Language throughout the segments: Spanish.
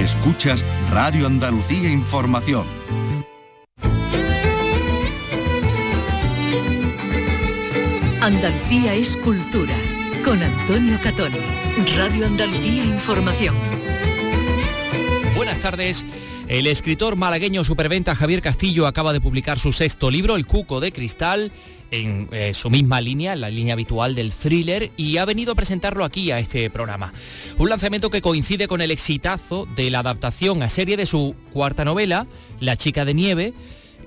Escuchas Radio Andalucía Información. Andalucía es cultura. Con Antonio Catón. Radio Andalucía Información. Buenas tardes. El escritor malagueño superventa Javier Castillo acaba de publicar su sexto libro, El Cuco de Cristal, en eh, su misma línea, la línea habitual del thriller, y ha venido a presentarlo aquí a este programa. Un lanzamiento que coincide con el exitazo de la adaptación a serie de su cuarta novela, La chica de nieve,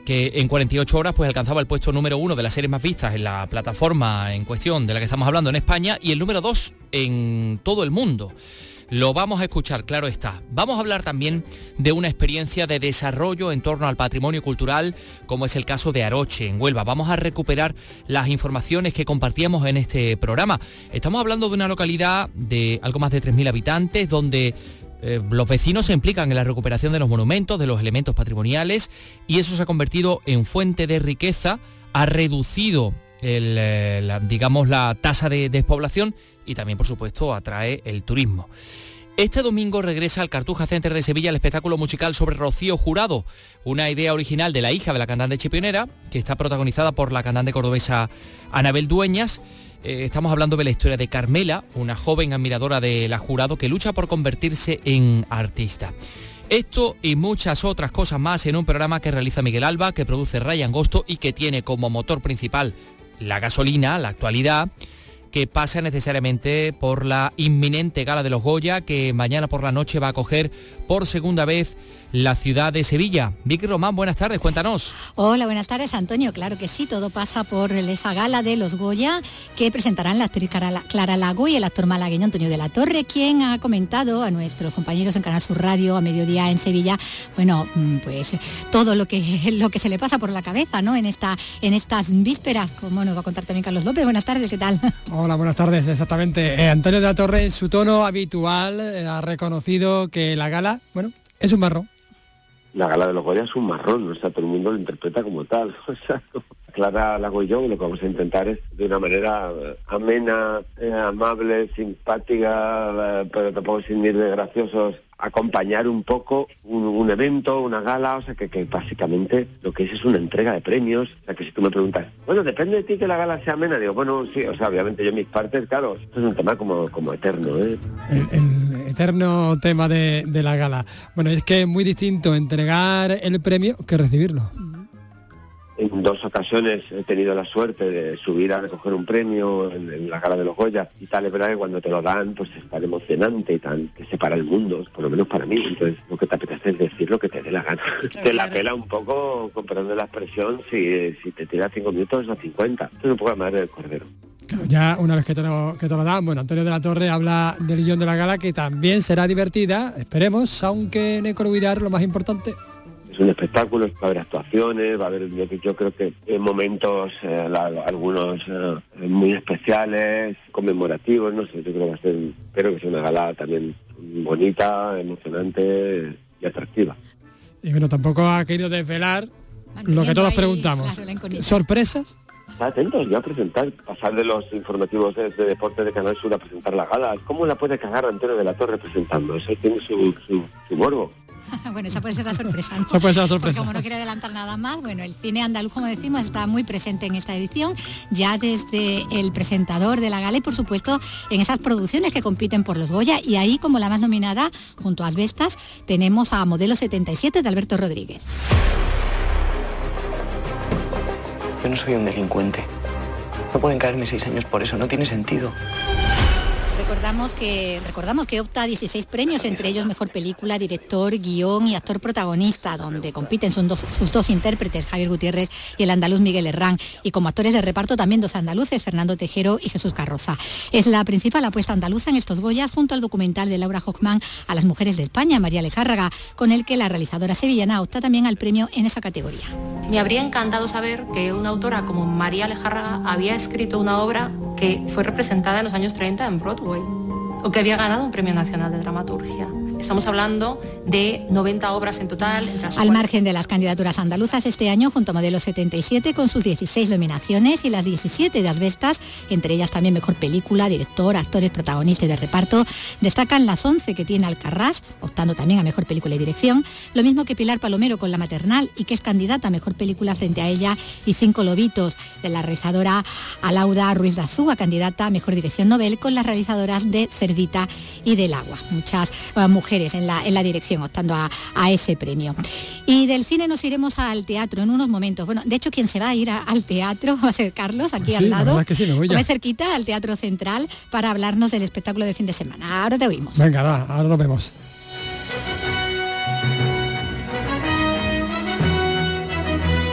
que en 48 horas pues alcanzaba el puesto número uno de las series más vistas en la plataforma en cuestión de la que estamos hablando en España y el número dos en todo el mundo. Lo vamos a escuchar, claro está. Vamos a hablar también de una experiencia de desarrollo en torno al patrimonio cultural, como es el caso de Aroche, en Huelva. Vamos a recuperar las informaciones que compartíamos en este programa. Estamos hablando de una localidad de algo más de 3.000 habitantes, donde eh, los vecinos se implican en la recuperación de los monumentos, de los elementos patrimoniales, y eso se ha convertido en fuente de riqueza, ha reducido eh, digamos, la tasa de despoblación y también, por supuesto, atrae el turismo. Este domingo regresa al Cartuja Center de Sevilla el espectáculo musical sobre Rocío Jurado, una idea original de la hija de la cantante chipionera, que está protagonizada por la cantante cordobesa Anabel Dueñas. Eh, estamos hablando de la historia de Carmela, una joven admiradora de la Jurado que lucha por convertirse en artista. Esto y muchas otras cosas más en un programa que realiza Miguel Alba, que produce Ryan Agosto y que tiene como motor principal la gasolina, la actualidad que pasa necesariamente por la inminente gala de los Goya que mañana por la noche va a coger por segunda vez la ciudad de Sevilla. Vicky Román, buenas tardes, cuéntanos. Hola, buenas tardes, Antonio. Claro que sí, todo pasa por esa gala de los Goya que presentarán la actriz Clara Lago y el actor malagueño Antonio de la Torre, quien ha comentado a nuestros compañeros en Canal Sur Radio a mediodía en Sevilla, bueno, mm, pues todo lo que, lo que se le pasa por la cabeza, ¿no? En, esta, en estas vísperas, como nos va a contar también Carlos López. Buenas tardes, ¿qué tal? Hola, buenas tardes, exactamente. Eh, Antonio de la Torre, en su tono habitual, eh, ha reconocido que la gala, bueno, es un marrón la gala de los Goya es un marrón, o sea, todo el mundo lo interpreta como tal. O sea, Clara Lago y yo lo que vamos a intentar es de una manera eh, amena, eh, amable, simpática, eh, pero tampoco sin ir de graciosos, acompañar un poco un, evento, una gala, o sea, que, básicamente lo que es es una entrega de premios. O sea, que si tú me preguntas, bueno, depende de ti que la gala sea amena, digo, bueno, sí, o sea, obviamente yo mis partes, claro, esto es un tema como, como eterno, ¿eh? Eterno tema de, de la gala. Bueno, es que es muy distinto entregar el premio que recibirlo en dos ocasiones he tenido la suerte de subir a recoger un premio en, la gala de los Goya y tal, es verdad que cuando te lo dan pues es tan emocionante y tan que separa el mundo, por lo menos para mí, entonces lo que te apetece es decir lo que te dé la gana. te la pela un poco, de la expresión, si, si te tira cinco minutos o 50, es un poco la madre del cordero. Ya una vez que te, lo, que te lo dan, bueno, Antonio de la Torre habla del guion de la gala que también será divertida, esperemos, aunque en Economidad lo más importante es un espectáculo, va a haber actuaciones, va a haber, yo, creo que en momentos, eh, algunos eh, muy especiales, conmemorativos, no sé, yo creo que va a ser, espero que sea una gala también bonita, emocionante y atractiva. Y bueno, tampoco ha querido desvelar lo que todos preguntamos. ¿Sorpresas? Está atentos ya a presentar, pasar de los informativos de, deporte de Canal Sur a presentar la gala. ¿Cómo la puede cagar Antonio de la Torre presentando? Eso tiene su, su, su morbo. bueno, esa puede ser la sorpresa. Esa puede ser la sorpresa. como no quiere adelantar nada más, bueno, el cine andaluz, como decimos, está muy presente en esta edición, ya desde el presentador de la gala y, por supuesto, en esas producciones que compiten por los Goya. Y ahí, como la más nominada, junto a Asbestas, tenemos a Modelo 77 de Alberto Rodríguez. Yo no soy un delincuente. No pueden caerme seis años por eso, no tiene sentido. Recordamos que, recordamos que opta a 16 premios, entre ellos Mejor Película, Director, Guión y Actor Protagonista, donde compiten sus dos, sus dos intérpretes, Javier Gutiérrez y el andaluz Miguel Herrán. Y como actores de reparto también dos andaluces, Fernando Tejero y Jesús Carroza. Es la principal apuesta andaluza en estos Goyas, junto al documental de Laura Hochman a las mujeres de España, María Alejárraga, con el que la realizadora sevillana opta también al premio en esa categoría. Me habría encantado saber que una autora como María Alejárraga había escrito una obra que fue representada en los años 30 en Broadway o que había ganado un premio nacional de dramaturgia. Estamos hablando de 90 obras en total. Al margen de las candidaturas andaluzas este año, junto a Modelo 77 con sus 16 nominaciones y las 17 de Asbestas, entre ellas también Mejor Película, Director, Actores, Protagonistas de Reparto, destacan las 11 que tiene Alcarrás, optando también a Mejor Película y Dirección, lo mismo que Pilar Palomero con La Maternal y que es candidata a Mejor Película frente a ella y Cinco Lobitos de la realizadora Alauda Ruiz de Azúa, candidata a Mejor Dirección Nobel con las realizadoras de Cerdita y del Agua. Muchas eh, mujeres en la, en la dirección optando a, ese premio. Y del cine nos iremos al teatro en unos momentos. Bueno, de hecho quien se va a ir al teatro va a ser Carlos, aquí al lado, muy cerquita al Teatro Central para hablarnos del espectáculo de fin de semana. Ahora te oímos. Venga, ahora nos vemos.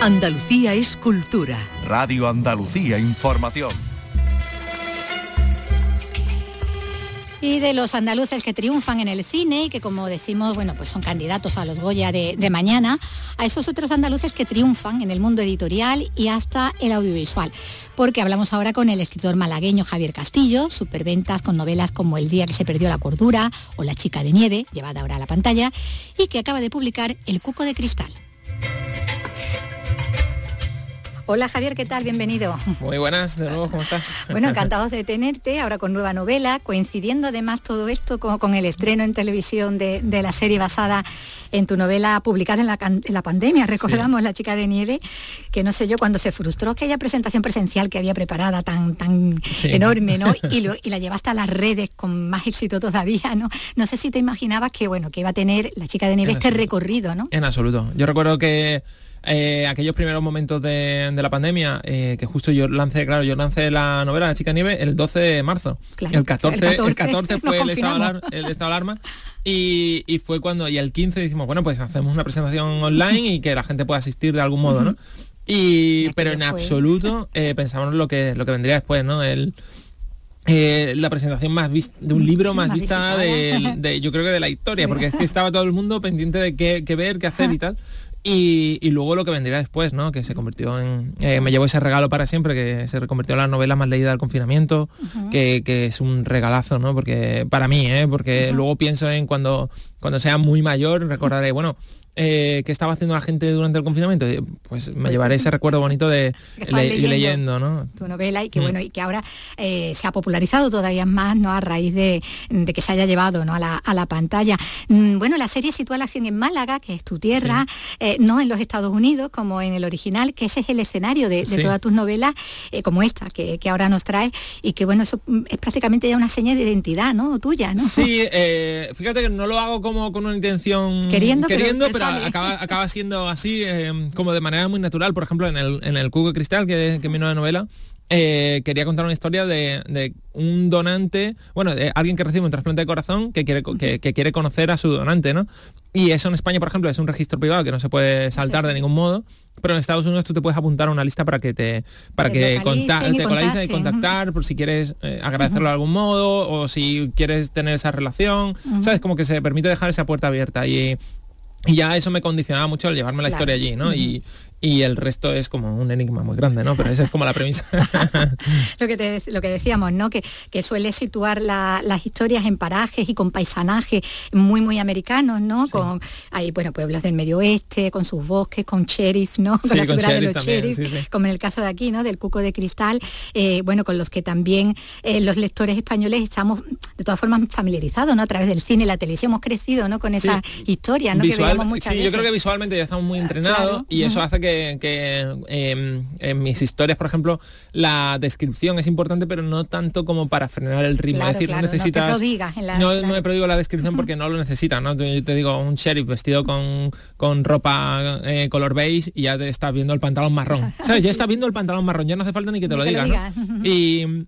Andalucía es cultura. Radio Andalucía Información. Y de los andaluces que triunfan en el cine y que como decimos, bueno, pues son candidatos a los Goya de, mañana, a esos otros andaluces que triunfan en el mundo editorial y hasta el audiovisual. Porque hablamos ahora con el escritor malagueño Javier Castillo, superventas con novelas como El día que se perdió la cordura o La chica de nieve, llevada ahora a la pantalla, y que acaba de publicar El cuco de cristal. Hola Javier, ¿qué tal? Bienvenido. Muy buenas, de nuevo, ¿cómo estás? Bueno, encantados de tenerte, ahora con nueva novela, coincidiendo además todo esto con, el estreno en televisión de, la serie basada en tu novela publicada en la, pandemia, recordamos La chica de nieve, que no sé yo, cuando se frustró aquella presentación presencial que había preparada tan, tan enorme, ¿no? Y, y, la llevaste a las redes con más éxito todavía, ¿no? No sé si te imaginabas que, bueno, que iba a tener La chica de nieve este recorrido, ¿no? En absoluto. Yo recuerdo que eh, aquellos primeros momentos de, la pandemia, eh, que justo yo lancé, claro, yo lancé la novela La chica nieve el 12 de marzo. el, 14, el 14, fue el estado, el estado, de alarma. Y, fue cuando, y el 15 dijimos, bueno, pues hacemos una presentación online y que la gente pueda asistir de algún modo, ¿no? Y, pero en absoluto eh, pensamos lo que, lo que vendría después, ¿no? El, la presentación más vista de un libro más, vista de, yo creo que de la historia porque es que estaba todo el mundo pendiente de qué, qué ver qué hacer y tal y, luego lo que vendría después, ¿no? Que se convirtió en... Eh, me llevó ese regalo para siempre, que se convirtió en la novela más leída del confinamiento, que, es un regalazo, ¿no? Porque para mí, ¿eh? Porque luego pienso en cuando, cuando sea muy mayor, recordaré, bueno, eh, que estaba haciendo la gente durante el confinamiento, pues me pues llevaré ese recuerdo bonito de leyendo, ¿no? Tu novela y que mm. bueno, y que ahora eh, se ha popularizado todavía más, ¿no? A raíz de, que se haya llevado ¿no? a, la, pantalla. Mm, bueno, la serie sitúa la acción en Málaga, que es tu tierra, eh, no en los Estados Unidos, como en el original, que ese es el escenario de, todas tus novelas, como esta, que, ahora nos trae, y que bueno, eso es prácticamente ya una seña de identidad, ¿no? Tuya, ¿no? Sí, fíjate que no lo hago como con una intención queriendo, queriendo pero, acaba, siendo así, eh, como de manera muy natural. Por ejemplo, en el, en el Cuco Cristal, que, que mi nueva novela, eh, quería contar una historia de, un donante, bueno, de alguien que recibe un trasplante de corazón que quiere, que, quiere conocer a su donante, ¿no? Y eso en España, por ejemplo, es un registro privado que no se puede saltar de ningún modo, pero en Estados Unidos tú te puedes apuntar a una lista para que te para que te y, contactar por si quieres eh, agradecerlo de algún modo o si quieres tener esa relación, ¿sabes? Como que se permite dejar esa puerta abierta y y ya eso me condicionaba mucho al llevarme la historia allí, ¿no? y, y el resto es como un enigma muy grande, ¿no? Pero esa es como la premisa. lo, que lo que decíamos, ¿no? Que, que suele situar las historias en parajes y con paisanajes muy, muy americanos, ¿no? Con hay, bueno, pueblos del medio oeste, con sus bosques, con sheriff, ¿no? Con la figura de los sheriff, como en el caso de aquí, ¿no? Del cuco de cristal, eh, bueno, con los que también eh, los lectores españoles estamos de todas formas familiarizados, ¿no? A través del cine la televisión hemos crecido, ¿no? Con esa historia, ¿no? que veíamos muchas sí, yo creo que visualmente ya estamos muy entrenados y eso hace que que, em, en mis historias, por ejemplo, la descripción es importante, pero no tanto como para frenar el ritmo. es decir, no necesitas. No, me prodigo la descripción porque no lo necesitas, ¿no? Yo te digo un sheriff vestido con, con ropa eh, color beige y ya te estás viendo el pantalón marrón. ¿Sabes? Ya estás viendo el pantalón marrón, ya no hace falta ni que te lo diga. Y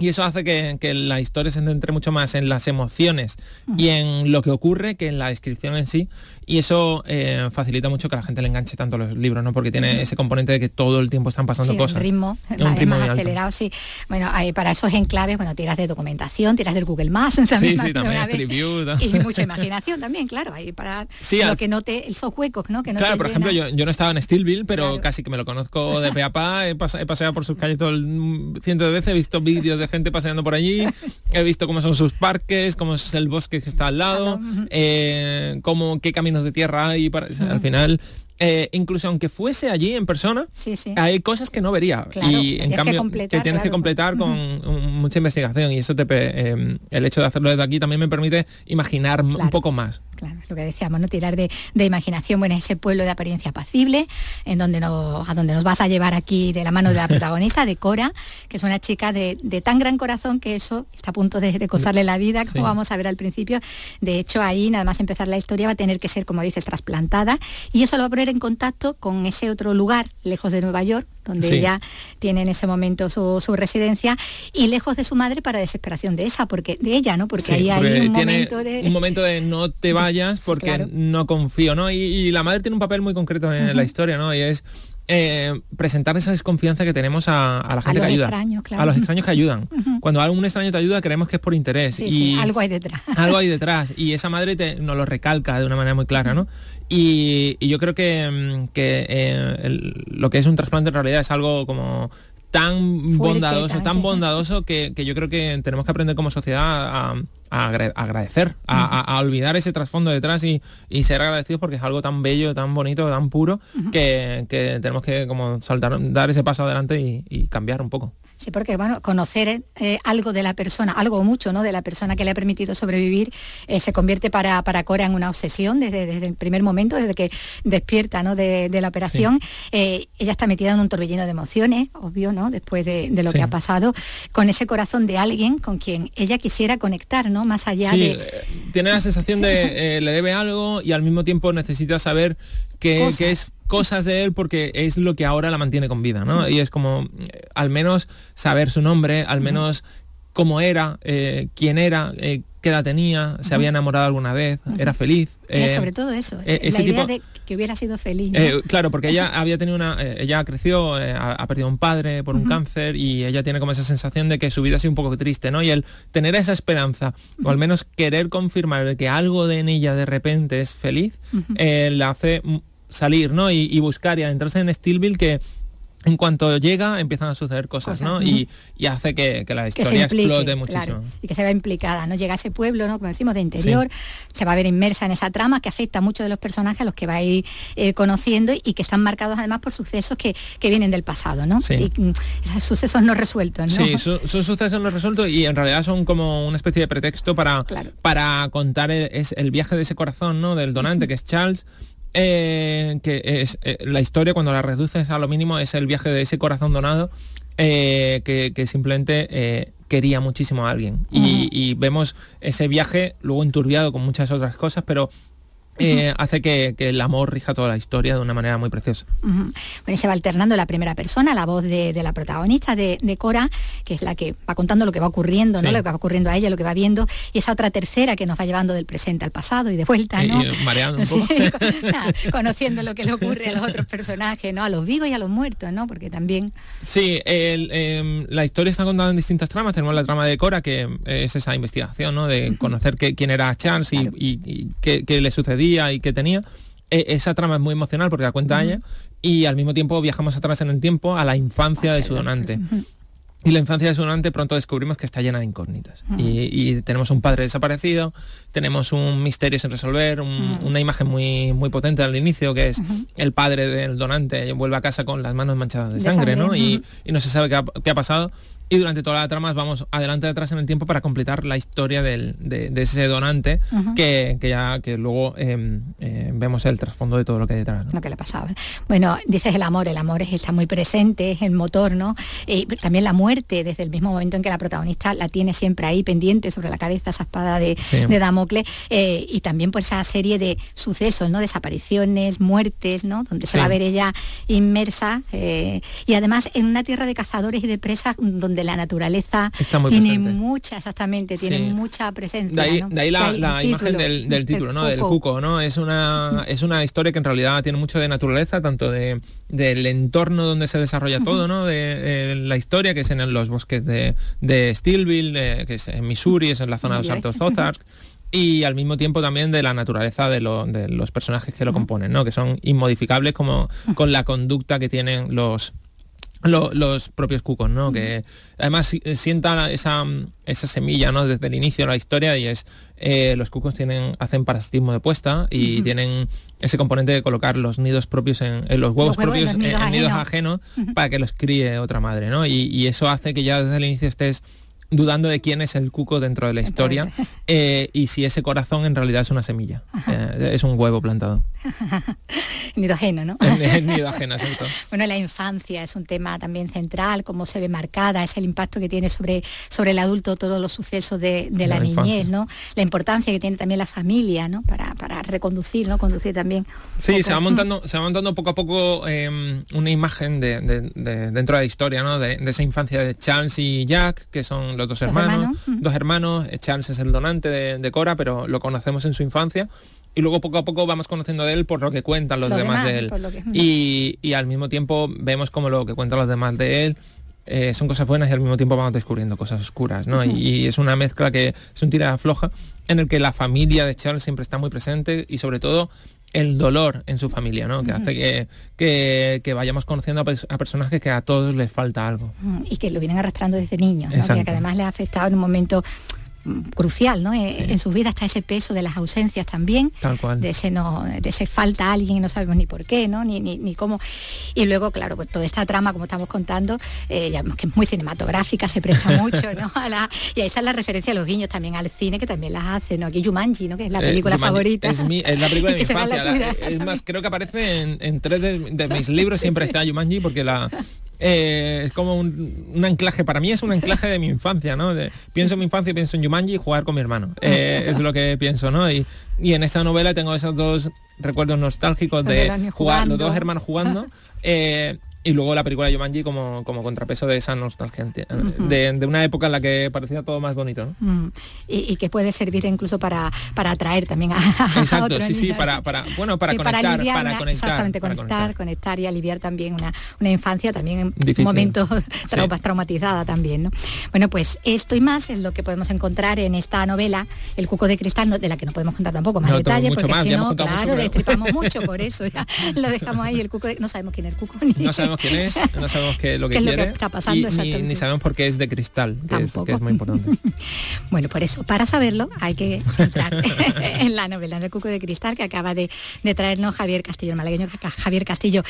y eso hace que, que, la historia se centre mucho más en las emociones y en lo que ocurre que en la descripción en sí. Y eso eh, facilita mucho que la gente le enganche tanto los libros, ¿no? Porque tiene ese componente de que todo el tiempo están pasando cosas. Un ritmo, un ritmo más acelerado, sí. Bueno, hay, para esos enclaves, bueno, tiras de documentación, tiras del Google Maps también. Sí, sí, también, Street View. Y mucha imaginación también, claro, ahí para lo que note esos huecos, ¿no? Que no claro, por ejemplo, yo, yo, no estaba en Stillville, pero casi que me lo conozco de pe a pa, he, paseado por sus calles todo el ciento de veces, he visto vídeos de gente paseando por allí, he visto cómo son sus parques, cómo es el bosque que está al lado, eh, cómo, qué caminos de tierra hay. Para, al final eh, incluso aunque fuese allí en persona, hay cosas que no vería. y en cambio que, tienes que completar con mucha investigación y eso te eh, el hecho de hacerlo desde aquí también me permite imaginar un poco más. Claro, es lo que decíamos, ¿no? Tirar de, imaginación, bueno, ese pueblo de apariencia apacible, en donde nos, a donde nos vas a llevar aquí de la mano de la protagonista, de Cora, que es una chica de, tan gran corazón que eso está a punto de, costarle la vida, como vamos a ver al principio. De hecho, ahí, nada más empezar la historia, va a tener que ser, como dices, trasplantada, y eso lo va a poner en contacto con ese otro lugar, lejos de Nueva York, donde ella tiene en ese momento su, residencia, y lejos de su madre para desesperación de esa, porque de ella, ¿no? Porque ahí hay un momento de. Un momento de no te vayas porque no confío, ¿no? Y, la madre tiene un papel muy concreto en la historia, ¿no? Y es. Eh, presentar esa desconfianza que tenemos a, la gente que ayuda. A los extraños que ayudan. Cuando algún extraño te ayuda, creemos que es por interés. y algo hay detrás. Algo hay detrás. Y esa madre te, nos lo recalca de una manera muy clara, ¿no? Y, yo creo que, mm, eh, lo que es un trasplante en realidad es algo como tan bondadoso, tan, bondadoso que, yo creo que tenemos que aprender como sociedad a, agradecer, a, olvidar ese trasfondo detrás y, ser agradecidos porque es algo tan bello, tan bonito, tan puro, que, tenemos que como saltar, dar ese paso adelante y cambiar un poco. Sí, porque bueno, conocer eh, algo de la persona, algo o mucho, ¿no? De la persona que le ha permitido sobrevivir, eh, se convierte para, para Cora en una obsesión desde, desde el primer momento, desde que despierta ¿no? de, la operación. Eh, ella está metida en un torbellino de emociones, obvio, ¿no? Después de, lo que ha pasado, con ese corazón de alguien con quien ella quisiera conectar, ¿no? Más allá de. Tiene la sensación de le debe algo y al mismo tiempo necesita saber que, es cosas de él porque es lo que ahora la mantiene con vida, ¿no? Y es como eh, al menos saber su nombre, al menos cómo era, eh, quién era, eh, qué edad tenía, se había enamorado alguna vez, era feliz. sobre todo eso, la idea de que hubiera sido feliz. claro, porque ella había tenido una, ella creció, ha, perdido un padre por un cáncer y ella tiene como esa sensación de que su vida ha sido un poco triste, ¿no? Y el tener esa esperanza, o al menos querer confirmar que algo de en ella de repente es feliz, la hace salir, ¿no? Y, buscar y adentrarse en Steelville que en cuanto llega empiezan a suceder cosas, ¿no? Y, y, hace que, la historia explote muchísimo. y que se vea implicada, ¿no? Llega a ese pueblo, ¿no? Como decimos, de interior, se va a ver inmersa en esa trama que afecta a muchos de los personajes a los que va a ir eh, conociendo y que están marcados además por sucesos que, vienen del pasado, ¿no? Y, mm, esos sucesos no resueltos, ¿no? Sí, son, sucesos no resueltos y en realidad son como una especie de pretexto para, para contar el, es el viaje de ese corazón, ¿no? Del donante, que es Charles eh, que es eh, la historia cuando la reduces a lo mínimo es el viaje de ese corazón donado eh, que, simplemente quería muchísimo a alguien. Y, y, vemos ese viaje luego enturbiado con muchas otras cosas pero eh, hace que, el amor rija toda la historia de una manera muy preciosa. Bueno, se va alternando la primera persona, la voz de, la protagonista, de, Cora, que es la que va contando lo que va ocurriendo, ¿no? lo que va ocurriendo a ella, lo que va viendo, y esa otra tercera que nos va llevando del presente al pasado y de vuelta, ¿no? mareando un poco. conociendo lo que le ocurre a los otros personajes, ¿no? A los vivos y a los muertos, ¿no? Porque también... Sí, em, la historia está contada en distintas tramas. Tenemos la trama de Cora, que es esa investigación, ¿no? De conocer quién era Charles y, qué, qué le sucedía y que tenía. E, esa trama es muy emocional porque la cuenta ella y al mismo tiempo viajamos atrás en el tiempo a la infancia de su donante. Y la infancia de su donante pronto descubrimos que está llena de incógnitas. y, tenemos un padre desaparecido, tenemos un misterio sin resolver, una imagen muy, muy potente al inicio, que es el padre del donante vuelve a casa con las manos manchadas de, sangre, ¿no? Y, no se sabe qué qué ha pasado y durante toda la trama vamos adelante y atrás en el tiempo para completar la historia de, ese donante que, ya que luego em, em, vemos el trasfondo de todo lo que hay detrás. Lo que le pasaba. Bueno, dices el amor, el amor está muy presente, es el motor, ¿no? Y también la muerte, desde el mismo momento en que la protagonista la tiene siempre ahí pendiente sobre la cabeza, esa espada de, Damocles, eh, y también por esa serie de sucesos, ¿no? Desapariciones, muertes, ¿no? Donde se va a ver ella inmersa eh, y además en una tierra de cazadores y de presas donde la naturaleza tiene mucha, exactamente, tiene mucha presencia. De ahí, la, imagen del, título, ¿no? Del cuco, ¿no? Es una, es una historia que en realidad tiene mucho de naturaleza, tanto de, del entorno donde se desarrolla todo, ¿no? De, la historia, que es en los bosques de, de Steelville, que es en Missouri, es en la zona de los Altos Ozarks y al mismo tiempo también de la naturaleza de, de los personajes que lo componen, ¿no? que son inmodificables como con la conducta que tienen los, los propios cucos, ¿no? Que además sientan esa, esa semilla, ¿no? Desde el inicio de la historia y es eh, los cucos tienen hacen parasitismo de puesta y tienen ese componente de colocar los nidos propios en, los huevos, propios en, nidos ajenos para que los críe otra madre, ¿no? y eso hace que ya desde el inicio estés dudando de quién es el cuco dentro de la historia eh, y si ese corazón en realidad es una semilla, eh, es un huevo plantado. nido ajeno, ¿no? nido ajeno, Bueno, la infancia es un tema también central, cómo se ve marcada, es el impacto que tiene sobre, sobre el adulto todos los sucesos de, la, niñez, ¿no? La importancia que tiene también la familia, ¿no? Para, para reconducir, ¿no? Conducir también. Sí, se va montando, se va montando poco a poco em, una imagen de, dentro de la historia, ¿no? De, esa infancia de Charles y Jack, que son los dos hermanos, dos hermanos, Charles es el donante de, Cora, pero lo conocemos en su infancia y luego poco a poco vamos conociendo de él por lo que cuentan los, demás, de él. Y, al mismo tiempo vemos como lo que cuentan los demás de él eh, son cosas buenas y al mismo tiempo vamos descubriendo cosas oscuras, ¿no? y, es una mezcla que es un tira floja en el que la familia de Charles siempre está muy presente y sobre todo el dolor en su familia, ¿no? Que hace que, que, vayamos conociendo a, personajes que a todos les falta algo. Y que lo vienen arrastrando desde niños, que además les ha afectado en un momento crucial ¿no? Eh, en su vida está ese peso de las ausencias también de ese no de ese falta alguien y no sabemos ni por qué ¿no? ni, ni, cómo y luego claro pues toda esta trama como estamos contando eh, ya que es muy cinematográfica se presta mucho ¿no? y ahí está la referencia a los guiños también al cine que también las hace ¿no? aquí Jumanji ¿no? que es la eh, película favorita es, la película de mi infancia es más creo que aparece en, tres de, mis libros siempre está Jumanji porque la eh, es como un, anclaje, para mí es un anclaje de mi infancia, ¿no? pienso en mi infancia y pienso en Yumanji y jugar con mi hermano. Eh, es lo que pienso, ¿no? Y, y, en esa novela tengo esos dos recuerdos nostálgicos de jugar, los dos hermanos jugando. Eh, y luego la película de Jumanji como, como contrapeso de esa nostalgia, de, una época en la que parecía todo más bonito. Mm. y, que puede servir incluso para, para atraer también a, Exacto, sí, sí, para, para, bueno, para conectar, para, conectar, exactamente, conectar, conectar, y aliviar también una, una infancia también en momentos traumatizada también. ¿no? Bueno, pues esto y más es lo que podemos encontrar en esta novela, El Cuco de Cristal, de la que no podemos contar tampoco más detalles, porque si no, claro, destripamos mucho, por eso ya lo dejamos ahí, el Cuco no sabemos quién es el Cuco ni quién es, no sabemos qué, lo que quiere. está pasando y, ni, sabemos por qué es de cristal, que, es, muy importante. bueno, por eso, para saberlo hay que entrar en la novela, en el cuco de cristal que acaba de, traernos Javier Castillo, el malagueño Javier Castillo,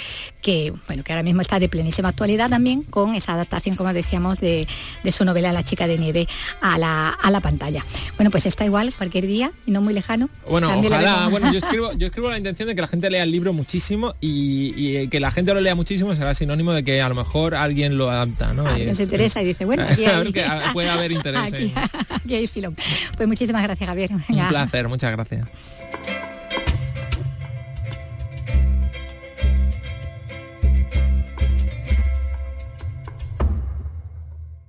que bueno, que ahora mismo está de plenísima actualidad también con esa adaptación, como decíamos, de, su novela La chica de nieve a la, a la pantalla. Bueno, pues está igual cualquier día y no muy lejano. Bueno, ojalá, bueno, yo escribo, yo escribo la intención de que la gente lea el libro muchísimo y, que la gente lo lea muchísimo será sinónimo de que a lo mejor alguien lo adapta, ¿no? nos interesa y dice, bueno, aquí puede haber interés. Aquí, hay filón. Pues muchísimas gracias, Javier. Un placer, muchas gracias.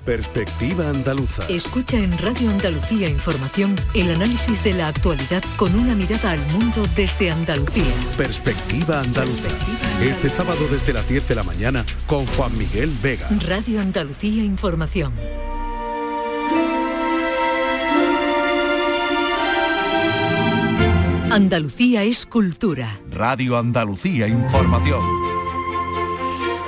Perspectiva Andaluza. Escucha en Radio Andalucía Información el análisis de la actualidad con una mirada al mundo desde Andalucía. Perspectiva Andaluza. Este sábado desde las 10 de la mañana con Juan Miguel Vega. Radio Andalucía Información. Andalucía es cultura. Radio Andalucía Información.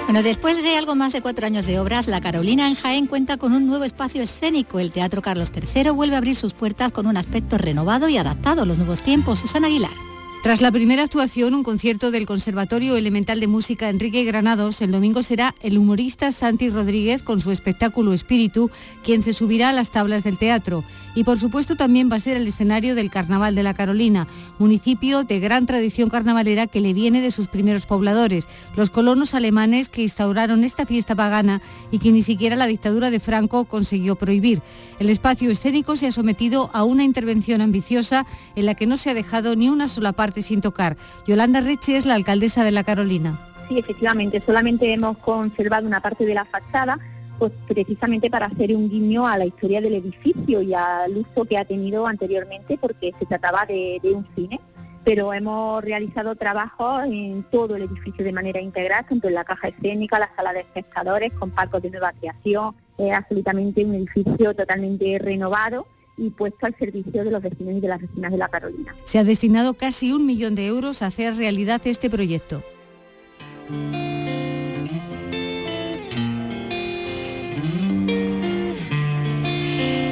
Bueno, después de algo más de cuatro años de obras, La Carolina en Jaén cuenta con un nuevo espacio escénico. El Teatro Carlos III vuelve a abrir sus puertas con un aspecto renovado y adaptado a los nuevos tiempos. Susana Aguilar. Tras la primera actuación, un concierto del Conservatorio Elemental de Música Enrique Granados, el domingo será el humorista Santi Rodríguez con su espectáculo Espíritu, quien se subirá a las tablas del teatro. Y por supuesto también va a ser el escenario del Carnaval de la Carolina, municipio de gran tradición carnavalera que le viene de sus primeros pobladores, los colonos alemanes que instauraron esta fiesta pagana y que ni siquiera la dictadura de Franco consiguió prohibir. El espacio escénico se ha sometido a una intervención ambiciosa en la que no se ha dejado ni una sola parte sin tocar. Yolanda Reche es la alcaldesa de La Carolina. Sí, efectivamente, solamente hemos conservado una parte de la fachada, pues precisamente para hacer un guiño a la historia del edificio y al uso que ha tenido anteriormente, porque se trataba de, un cine pero hemos realizado trabajos en todo el edificio de manera integral, tanto en la caja escénica, la sala de espectadores, con parcos de nueva creación, es absolutamente un edificio totalmente renovado y puesto al servicio de los vecinos y de las vecinas de la Carolina. Se ha destinado casi un millón de euros a hacer realidad este proyecto.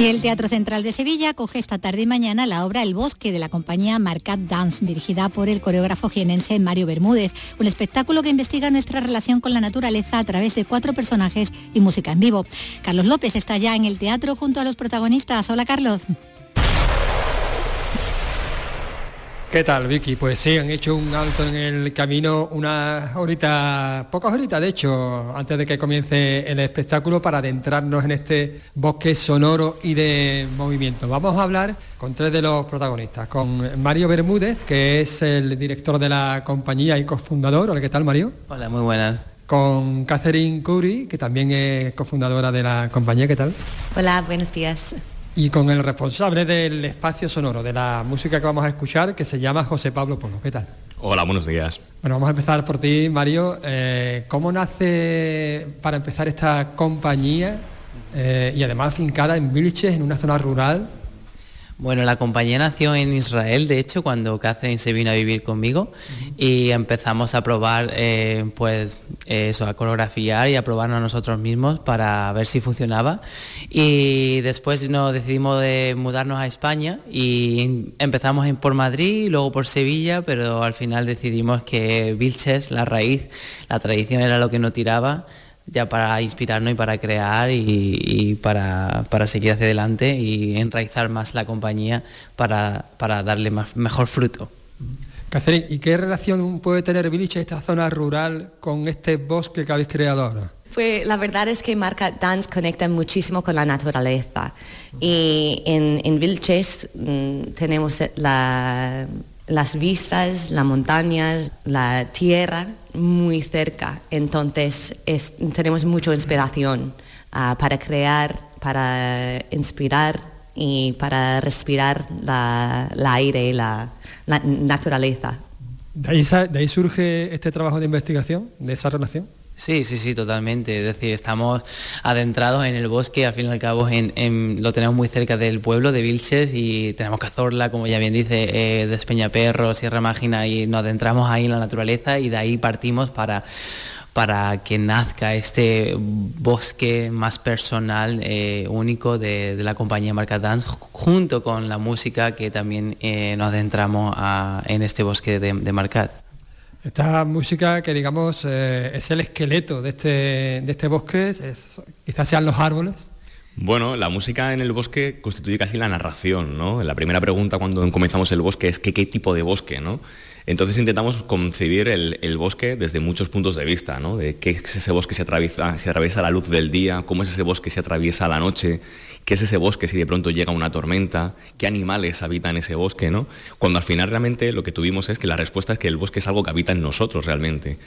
Y el Teatro Central de Sevilla coge esta tarde y mañana la obra El Bosque de la compañía Marcat Dance, dirigida por el coreógrafo jienense Mario Bermúdez. Un espectáculo que investiga nuestra relación con la naturaleza a través de cuatro personajes y música en vivo. Carlos López está ya en el teatro junto a los protagonistas. Hola Carlos. ¿Qué tal, Vicky? Pues sí, han hecho un alto en el camino unas horitas, pocas horitas, de hecho, antes de que comience el espectáculo para adentrarnos en este bosque sonoro y de movimiento. Vamos a hablar con tres de los protagonistas, con Mario Bermúdez, que es el director de la compañía y cofundador. Hola, ¿qué tal, Mario? Hola, muy buenas. Con Catherine Curry, que también es cofundadora de la compañía. ¿Qué tal? Hola, buenos días y con el responsable del espacio sonoro de la música que vamos a escuchar, que se llama José Pablo Polo. ¿Qué tal? Hola, buenos días. Bueno, vamos a empezar por ti, Mario. Eh, ¿Cómo nace para empezar esta compañía eh, y además fincada en Vilches, en una zona rural? Bueno, la compañía nació en Israel, de hecho, cuando Catherine se vino a vivir conmigo y empezamos a probar, eh, pues, eso, a coreografiar y a probarnos a nosotros mismos para ver si funcionaba. Y después nos decidimos de mudarnos a España y empezamos por Madrid luego por Sevilla, pero al final decidimos que Vilches, la raíz, la tradición era lo que nos tiraba ya para inspirarnos y para crear y, para, seguir hacia adelante y enraizar más la compañía para, darle más, mejor fruto. Catherine, ¿y qué relación puede tener Viliche, esta zona rural, con este bosque que habéis creado ahora? Pues la verdad es que Marca Dance conecta muchísimo con la naturaleza. Y en, en Vilches mm, tenemos la, las vistas, las montañas, la tierra muy cerca. Entonces tenemos mucha inspiración ah, para crear, para inspirar y para respirar la, aire y la, naturaleza. ¿De ahí surge este trabajo de investigación, de esa relación? Sí, sí, sí, totalmente. Es decir, estamos adentrados en el bosque, al fin y al cabo lo tenemos muy cerca del pueblo de Vilches y tenemos Cazorla, como ya bien dice, eh, Despeñaperro, Sierra Mágina y nos adentramos ahí en la naturaleza y de ahí partimos para para que nazca este bosque más personal, eh, único de, la compañía Marca Dance, junto con la música que también eh, nos adentramos en este bosque de, de Marcat. Esta música que digamos eh, es el esqueleto de este, de este bosque, quizás sean los árboles. Bueno, la música en el bosque constituye casi la narración, ¿no? La primera pregunta cuando comenzamos el bosque es ¿qué, tipo de bosque, ¿no? Entonces intentamos concebir el, bosque desde muchos puntos de vista, ¿no? De qué es ese bosque se atraviesa, se atraviesa la luz del día, cómo es ese bosque se atraviesa la noche, qué es ese bosque si de pronto llega una tormenta, qué animales habitan ese bosque, ¿no? Cuando al final realmente lo que tuvimos es que la respuesta es que el bosque es algo que habita en nosotros realmente.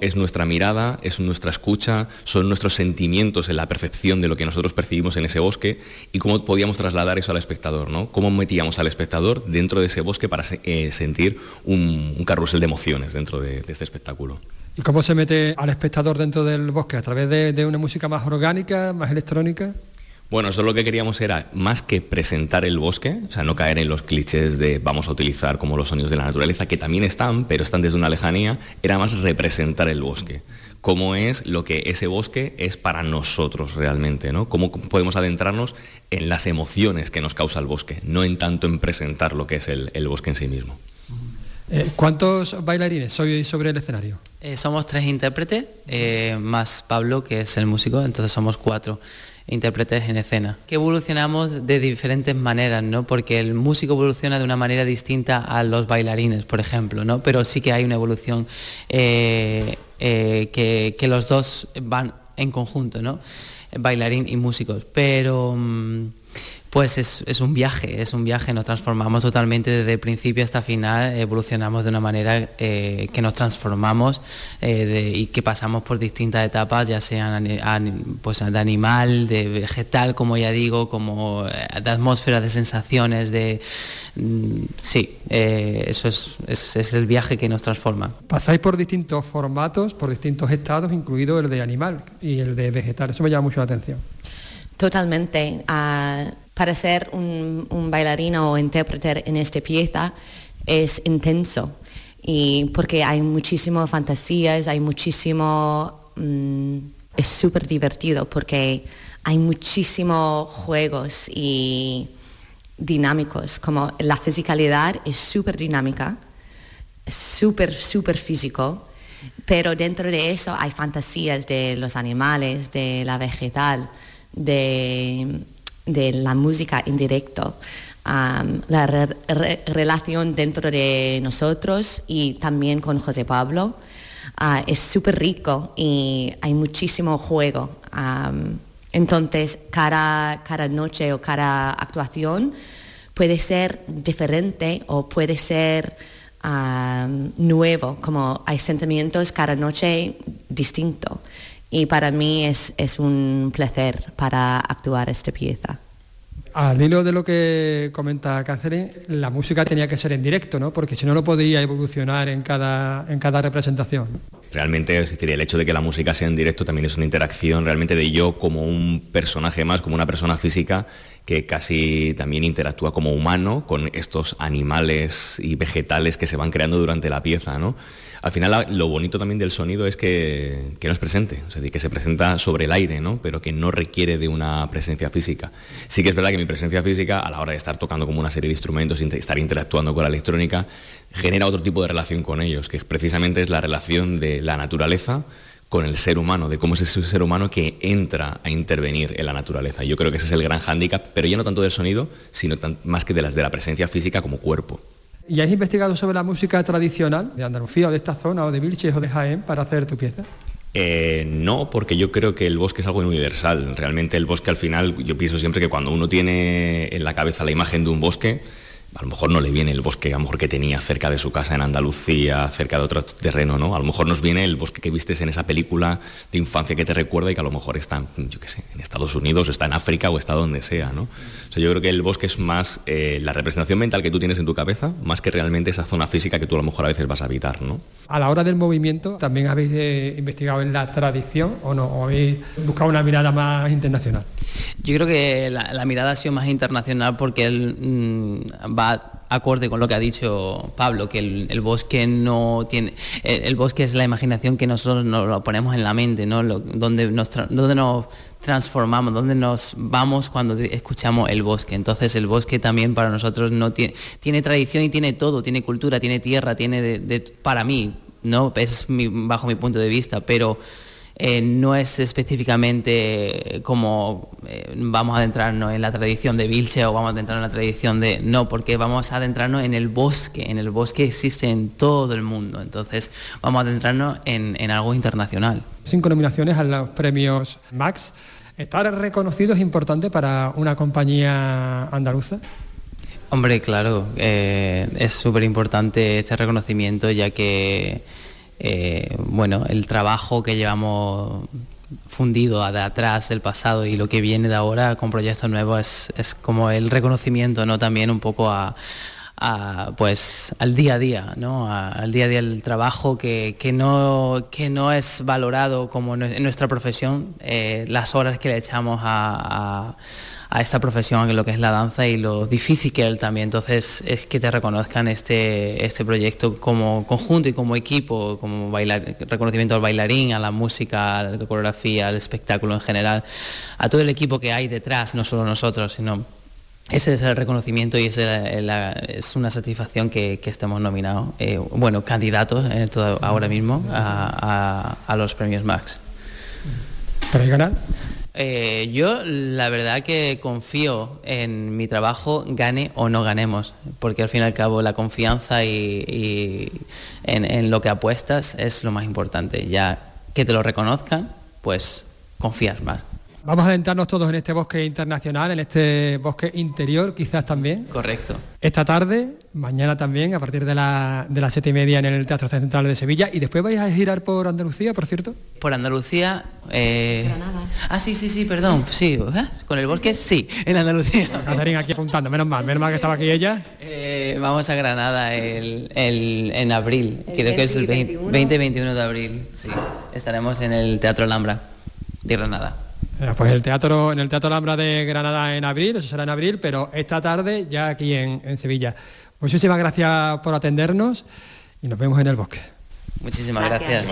Es nuestra mirada, es nuestra escucha, son nuestros sentimientos en la percepción de lo que nosotros percibimos en ese bosque y cómo podíamos trasladar eso al espectador, ¿no? Cómo metíamos al espectador dentro de ese bosque para eh, sentir un, carrusel de emociones dentro de, este espectáculo. ¿Y cómo se mete al espectador dentro del bosque? ¿A través de una música más orgánica, más electrónica? Bueno, eso lo que queríamos era más que presentar el bosque, o sea, no caer en los clichés de vamos a utilizar como los sonidos de la naturaleza, que también están, pero están desde una lejanía, era más representar el bosque. Cómo es lo que ese bosque es para nosotros realmente, ¿no? Cómo podemos adentrarnos en las emociones que nos causa el bosque, no en tanto en presentar lo que es el, bosque en sí mismo. Eh, ¿Cuántos bailarines sois sobre el escenario? Eh, somos tres intérpretes, eh, más Pablo, que es el músico, entonces somos cuatro intérpretes en escena. Que evolucionamos de diferentes maneras, ¿no? Porque el músico evoluciona de una manera distinta a los bailarines, por ejemplo, ¿no? Pero sí que hay una evolución eh, eh, que, los dos van en conjunto, ¿no? Bailarín y músicos. Pero... Mm, pues es, un viaje, es un viaje, nos transformamos totalmente desde principio hasta final, evolucionamos de una manera eh, que nos transformamos eh, y que pasamos por distintas etapas, ya sean pues, de animal, de vegetal, como ya digo, como eh, de atmósfera, de sensaciones, de... Mm, sí, eso es, es el viaje que nos transforma. Pasáis por distintos formatos, por distintos estados, incluido el de animal y el de vegetal, eso me llama mucho la atención. Totalmente. Ah, para ser un, un, bailarino o intérprete en esta pieza es intenso. Y porque hay muchísimas fantasías, hay muchísimo... Mm, es súper divertido porque hay muchísimos juegos y dinámicos, como la fisicalidad es súper dinámica, súper, súper físico, pero dentro de eso hay fantasías de los animales, de la vegetal, de, la música en directo. la relación dentro de nosotros y también con José Pablo ah, es súper rico y hay muchísimo juego. entonces, cada, cada noche o cada actuación puede ser diferente o puede ser nuevo, como hay sentimientos cada noche distinto. Y para mí es, es un placer para actuar esta pieza. Al hilo de lo que comenta Catherine, la música tenía que ser en directo, ¿no? Porque si no, no podía evolucionar en cada, en cada representación. Realmente, es decir, el hecho de que la música sea en directo también es una interacción realmente de yo como un personaje más, como una persona física que casi también interactúa como humano con estos animales y vegetales que se van creando durante la pieza, ¿no? Al final lo bonito también del sonido es que, no es presente, o sea, que se presenta sobre el aire, ¿no? pero que no requiere de una presencia física. Sí que es verdad que mi presencia física, a la hora de estar tocando como una serie de instrumentos estar interactuando con la electrónica, genera otro tipo de relación con ellos, que precisamente es la relación de la naturaleza con el ser humano, de cómo es ese ser humano que entra a intervenir en la naturaleza. Yo creo que ese es el gran hándicap, pero ya no tanto del sonido, sino más que de, las, de la presencia física como cuerpo. ¿Y has investigado sobre la música tradicional de Andalucía o de esta zona o de Vilches o de Jaén para hacer tu pieza? Eh, no, porque yo creo que el bosque es algo universal. Realmente el bosque al final, yo pienso siempre que cuando uno tiene en la cabeza la imagen de un bosque, a lo mejor no le viene el bosque a lo mejor que tenía cerca de su casa en Andalucía, cerca de otro terreno, ¿no? A lo mejor nos viene el bosque que vistes en esa película de infancia que te recuerda y que a lo mejor está, yo qué sé, en Estados Unidos, está en África o está donde sea, ¿no? O sea, yo creo que el bosque es más eh, la representación mental que tú tienes en tu cabeza, más que realmente esa zona física que tú a lo mejor a veces vas a habitar, ¿no? A la hora del movimiento, ¿también habéis eh, investigado en la tradición o no? ¿O habéis buscado una mirada más internacional? Yo creo que la, mirada ha sido más internacional porque él mm, va acorde con lo que ha dicho Pablo, que el, bosque no tiene, el, bosque es la imaginación que nosotros nos lo ponemos en la mente, ¿no? donde, nos, donde nos transformamos, donde nos vamos cuando escuchamos el bosque. Entonces el bosque también para nosotros no tiene, tiene tradición y tiene todo, tiene cultura, tiene tierra, tiene de, para mí, no es bajo mi punto de vista, pero eh, no es específicamente como eh, vamos a adentrarnos en la tradición de Vilche o vamos a adentrarnos en la tradición de... No, porque vamos a adentrarnos en el bosque. En el bosque existe en todo el mundo. Entonces vamos a adentrarnos en, en algo internacional. Cinco nominaciones a los premios Max. ¿Estar reconocido es importante para una compañía andaluza? Hombre, claro, eh, es súper importante este reconocimiento ya que eh, bueno, el trabajo que llevamos fundido de atrás del pasado y lo que viene de ahora con proyectos nuevos es, como el reconocimiento, ¿no? También un poco a, pues al día a día, ¿no? al día a día el trabajo que, no, que no es valorado como en nuestra profesión, eh, las horas que le echamos a a esta profesión, en lo que es la danza y lo difícil que es también. Entonces es que te reconozcan este, este proyecto como conjunto y como equipo, como bailar, reconocimiento al bailarín, a la música, a la coreografía, al espectáculo en general, a todo el equipo que hay detrás, no solo nosotros, sino ese es el reconocimiento y es, es una satisfacción que, estemos nominados, eh, bueno, candidatos todo, ahora mismo a, a, los premios Max. ¿Para ganar? Eh, yo la verdad que confío en mi trabajo, gane o no ganemos, porque al fin y al cabo la confianza y, en, lo que apuestas es lo más importante. Ya que te lo reconozcan, pues confías más. Vamos a adentrarnos todos en este bosque internacional, en este bosque interior quizás también. Correcto. Esta tarde, mañana también, a partir de, las siete y media en el Teatro Central de Sevilla. ¿Y después vais a girar por Andalucía, por cierto? Por Andalucía... Eh... Ah, sí, sí, sí, perdón. Sí, ¿eh? con el bosque sí, en Andalucía. Catarina aquí apuntando, menos mal, menos mal que estaba aquí ella. Eh, vamos a Granada el, en abril, creo que es el 20-21 de abril. Sí, estaremos en el Teatro Alhambra de Granada. Pues el teatro, en el Teatro Alhambra de Granada en abril, eso será en abril, pero esta tarde ya aquí en, Sevilla. Muchísimas gracias por atendernos y nos vemos en el bosque. Muchísimas gracias.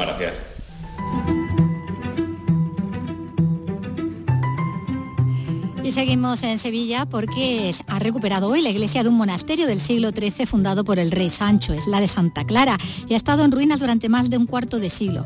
Y seguimos en Sevilla porque ha recuperado hoy la iglesia de un monasterio del siglo XIII fundado por el rey Sancho, es la de Santa Clara, y ha estado en ruinas durante más de un cuarto de siglo.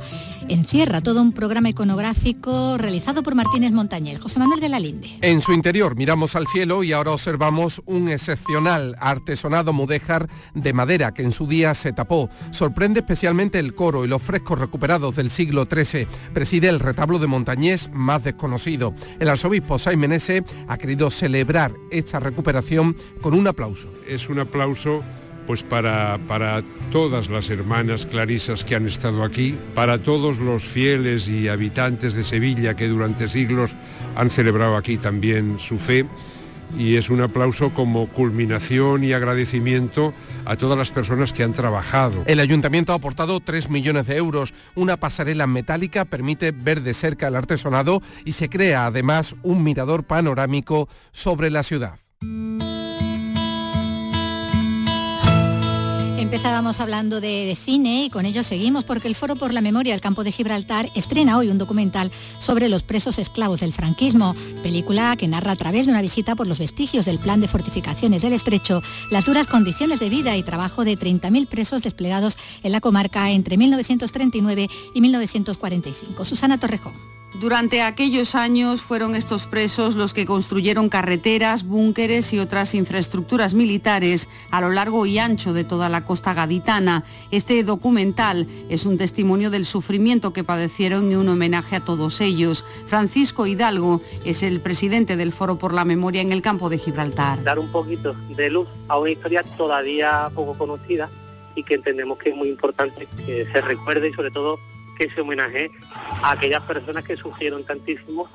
Encierra todo un programa iconográfico realizado por Martínez Montañez. José Manuel de la Linde. En su interior miramos al cielo y ahora observamos un excepcional artesonado mudéjar de madera que en su día se tapó. Sorprende especialmente el coro y los frescos recuperados del siglo XIII. Preside el retablo de Montañés más desconocido. El arzobispo Saimenese ha querido celebrar esta recuperación con un aplauso. Es un aplauso pues para, para todas las hermanas clarisas que han estado aquí, para todos los fieles y habitantes de Sevilla que durante siglos han celebrado aquí también su fe y es un aplauso como culminación y agradecimiento a todas las personas que han trabajado. El ayuntamiento ha aportado 3 millones de euros. Una pasarela metálica permite ver de cerca el artesonado y se crea además un mirador panorámico sobre la ciudad. Empezábamos hablando de, cine y con ello seguimos porque el Foro por la Memoria del Campo de Gibraltar estrena hoy un documental sobre los presos esclavos del franquismo, película que narra a través de una visita por los vestigios del plan de fortificaciones del estrecho las duras condiciones de vida y trabajo de 30.000 presos desplegados en la comarca entre 1939 y 1945. Susana Torrejón. Durante aquellos años fueron estos presos los que construyeron carreteras, búnkeres y otras infraestructuras militares a lo largo y ancho de toda la costa gaditana. Este documental es un testimonio del sufrimiento que padecieron y un homenaje a todos ellos. Francisco Hidalgo es el presidente del Foro por la Memoria en el campo de Gibraltar. Dar un poquito de luz a una historia todavía poco conocida y que entendemos que es muy importante que se recuerde y sobre todo que se homenaje a aquellas personas que sufrieron tantísimo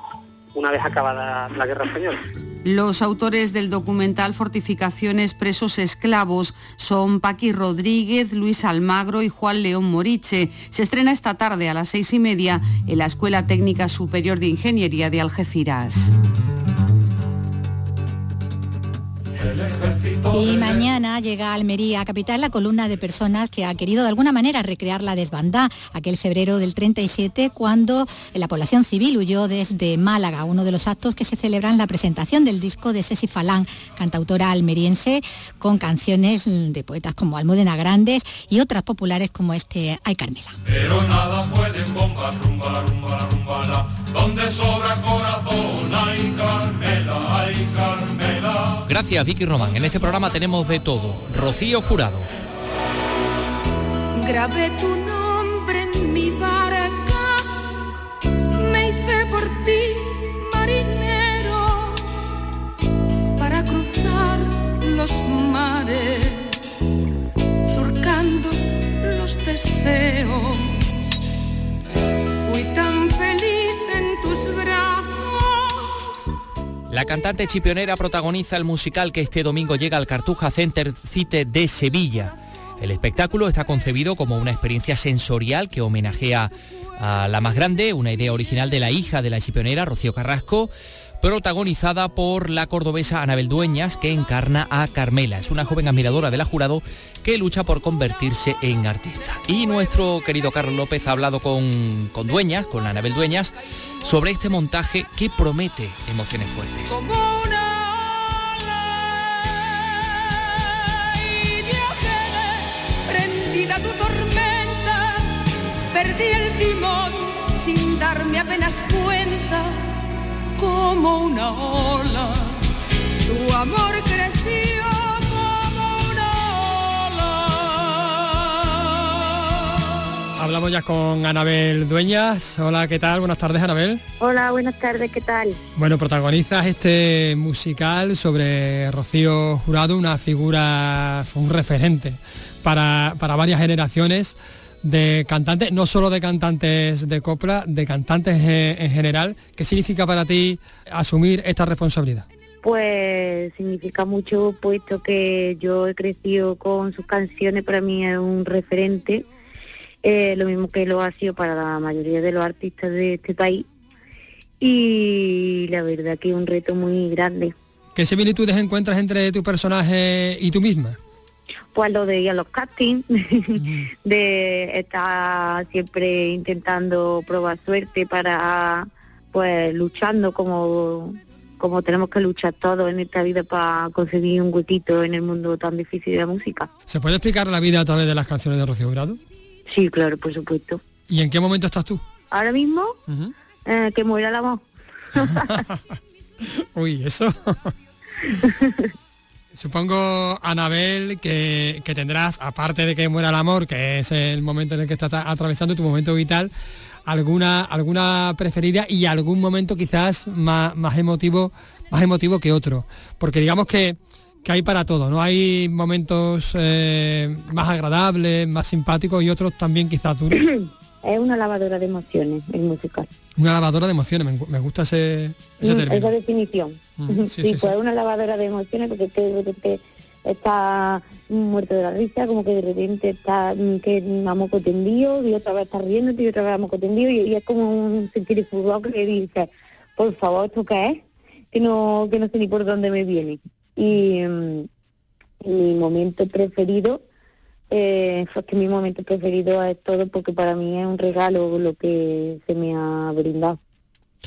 una vez acabada la guerra española. Los autores del documental Fortificaciones Presos Esclavos son Paqui Rodríguez, Luis Almagro y Juan León Moriche. Se estrena esta tarde a las seis y media en la Escuela Técnica Superior de Ingeniería de Algeciras. Y mañana llega a Almería, capital, la columna de personas que ha querido de alguna manera recrear la desbandá, aquel febrero del 37, cuando la población civil huyó desde Málaga, uno de los actos que se celebran la presentación del disco de Ceci Falán, cantautora almeriense, con canciones de poetas como Almudena Grandes y otras populares como este Ay Carmela. Pero nada pueden bombas, rumba, rumba, rumba, donde sobra corazón, ay Carmela, ay Carmela. Gracias, Vicky Román. En este programa tenemos de todo. Rocío Jurado. Grabé tu nombre en mi barca, me hice por ti marinero para cruzar los mares, surcando los deseos. Fui tan feliz en tus brazos la cantante chipionera protagoniza el musical que este domingo llega al Cartuja Center Cite de Sevilla. El espectáculo está concebido como una experiencia sensorial que homenajea a la más grande, una idea original de la hija de la chipionera, Rocío Carrasco, protagonizada por la cordobesa Anabel Dueñas, que encarna a Carmela. Es una joven admiradora de la jurado que lucha por convertirse en artista. Y nuestro querido Carlos López ha hablado con, con Dueñas, con Anabel Dueñas, sobre este montaje que promete emociones fuertes. tu tormenta, perdí el timón sin darme apenas cuenta como una ola. Tu amor creció como una ola. Hablamos ya con Anabel Dueñas. Hola, ¿qué tal? Buenas tardes, Anabel. Hola, buenas tardes, ¿qué tal? Bueno, protagonizas este musical sobre Rocío Jurado, una figura, un referente para, para varias generaciones de cantantes, no solo de cantantes de copla, de cantantes en, general. ¿Qué significa para ti asumir esta responsabilidad? Pues significa mucho, puesto que yo he crecido con sus canciones, para mí es un referente, eh, lo mismo que lo ha sido para la mayoría de los artistas de este país. Y la verdad que es un reto muy grande. ¿Qué similitudes encuentras entre tu personaje y tú misma? Pues lo de ir a los castings, de estar siempre intentando probar suerte para, pues luchando como, como tenemos que luchar todos en esta vida para conseguir un huequito en el mundo tan difícil de la música. ¿Se puede explicar la vida a través de las canciones de Rocío Jurado? Sí, claro, por supuesto. ¿Y en qué momento estás tú? Ahora mismo, eh, que muera el amor. Uy, eso. Supongo, Anabel, que, que, tendrás, aparte de que muera el amor, que es el momento en el que estás atravesando tu momento vital, alguna, alguna preferida y algún momento quizás más, más emotivo, más emotivo que otro. Porque digamos que, que hay para todo, ¿no? Hay momentos eh, más agradables, más simpáticos y otros también quizás duros. Es una lavadora de emociones, el musical. Una lavadora de emociones, me, gusta ese, ese mm, término. Esa definición. Mm, sí, pues es una lavadora de emociones porque de repente está muerto de la risa, como que de repente está mm, que a moco tendido y otra vez está riendo y otra vez a moco tendido y, es como un sentir fútbol que dice, por favor, ¿esto qué es? Que no, que no sé ni por dónde me viene. Y mi momento preferido eh, fue que mi momento preferido es todo porque para mí es un regalo lo que se me ha brindado.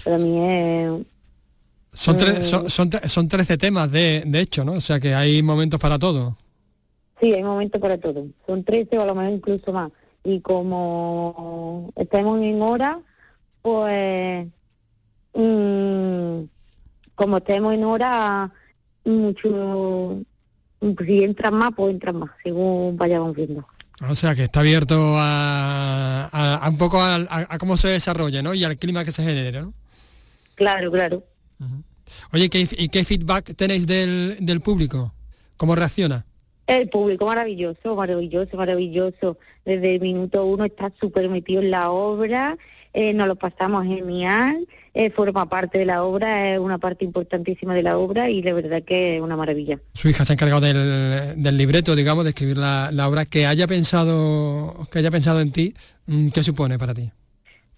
Para mí es... Son, son, son, 13 temas, de, de hecho, ¿no? O sea que hay momentos para todo. Sí, hay momentos para todo. Son 13 o a lo mejor incluso más. Y como estamos en hora, pues... Mm, como estemos en hora, mucho si entran más, pues entran más, según vayamos viendo. O sea que está abierto a, un poco a, cómo se desarrolla, ¿no? Y al clima que se genere, ¿no? Claro, claro. Oye, ¿y qué feedback tenéis del, del público? ¿Cómo reacciona? El público maravilloso, maravilloso, maravilloso. Desde el minuto uno está súper metido en la obra, eh, nos lo pasamos genial, eh, forma parte de la obra, es una parte importantísima de la obra y la verdad que es una maravilla. Su hija se ha encargado del, libreto, digamos, de escribir la, obra. Que haya pensado, que haya pensado en ti, mm, ¿qué supone para ti?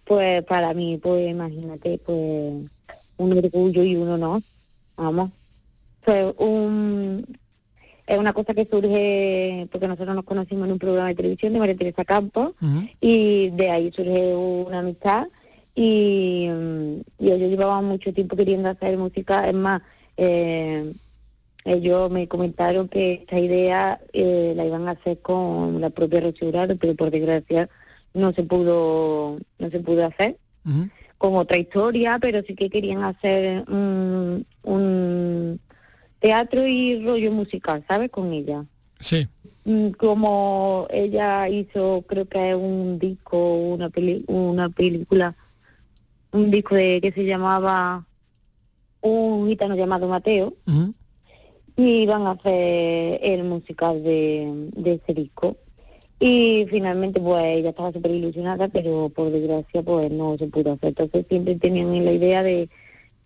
Pues para mí, pues imagínate, pues un orgullo y uno no, vamos. Pues un, es una cosa que surge porque nosotros nos conocimos en un programa de televisión de María Teresa Campos y de ahí surge una amistad. Y, mm, y ellos llevaban mucho tiempo queriendo hacer música, es más, eh, ellos me comentaron que esta idea eh, la iban a hacer con la propia Rocío pero por desgracia no se pudo no se pudo hacer con otra historia, pero sí que querían hacer un teatro y rollo musical, ¿sabes? Con ella. Sí. Mm, como ella hizo, creo que es un disco, una, peli una película, un disco de que se llamaba Un gitano llamado Mateo, y iban a hacer el musical de, de ese disco. Y finalmente, pues ella estaba súper ilusionada, pero por desgracia, pues no se pudo hacer. Entonces siempre tenían la idea de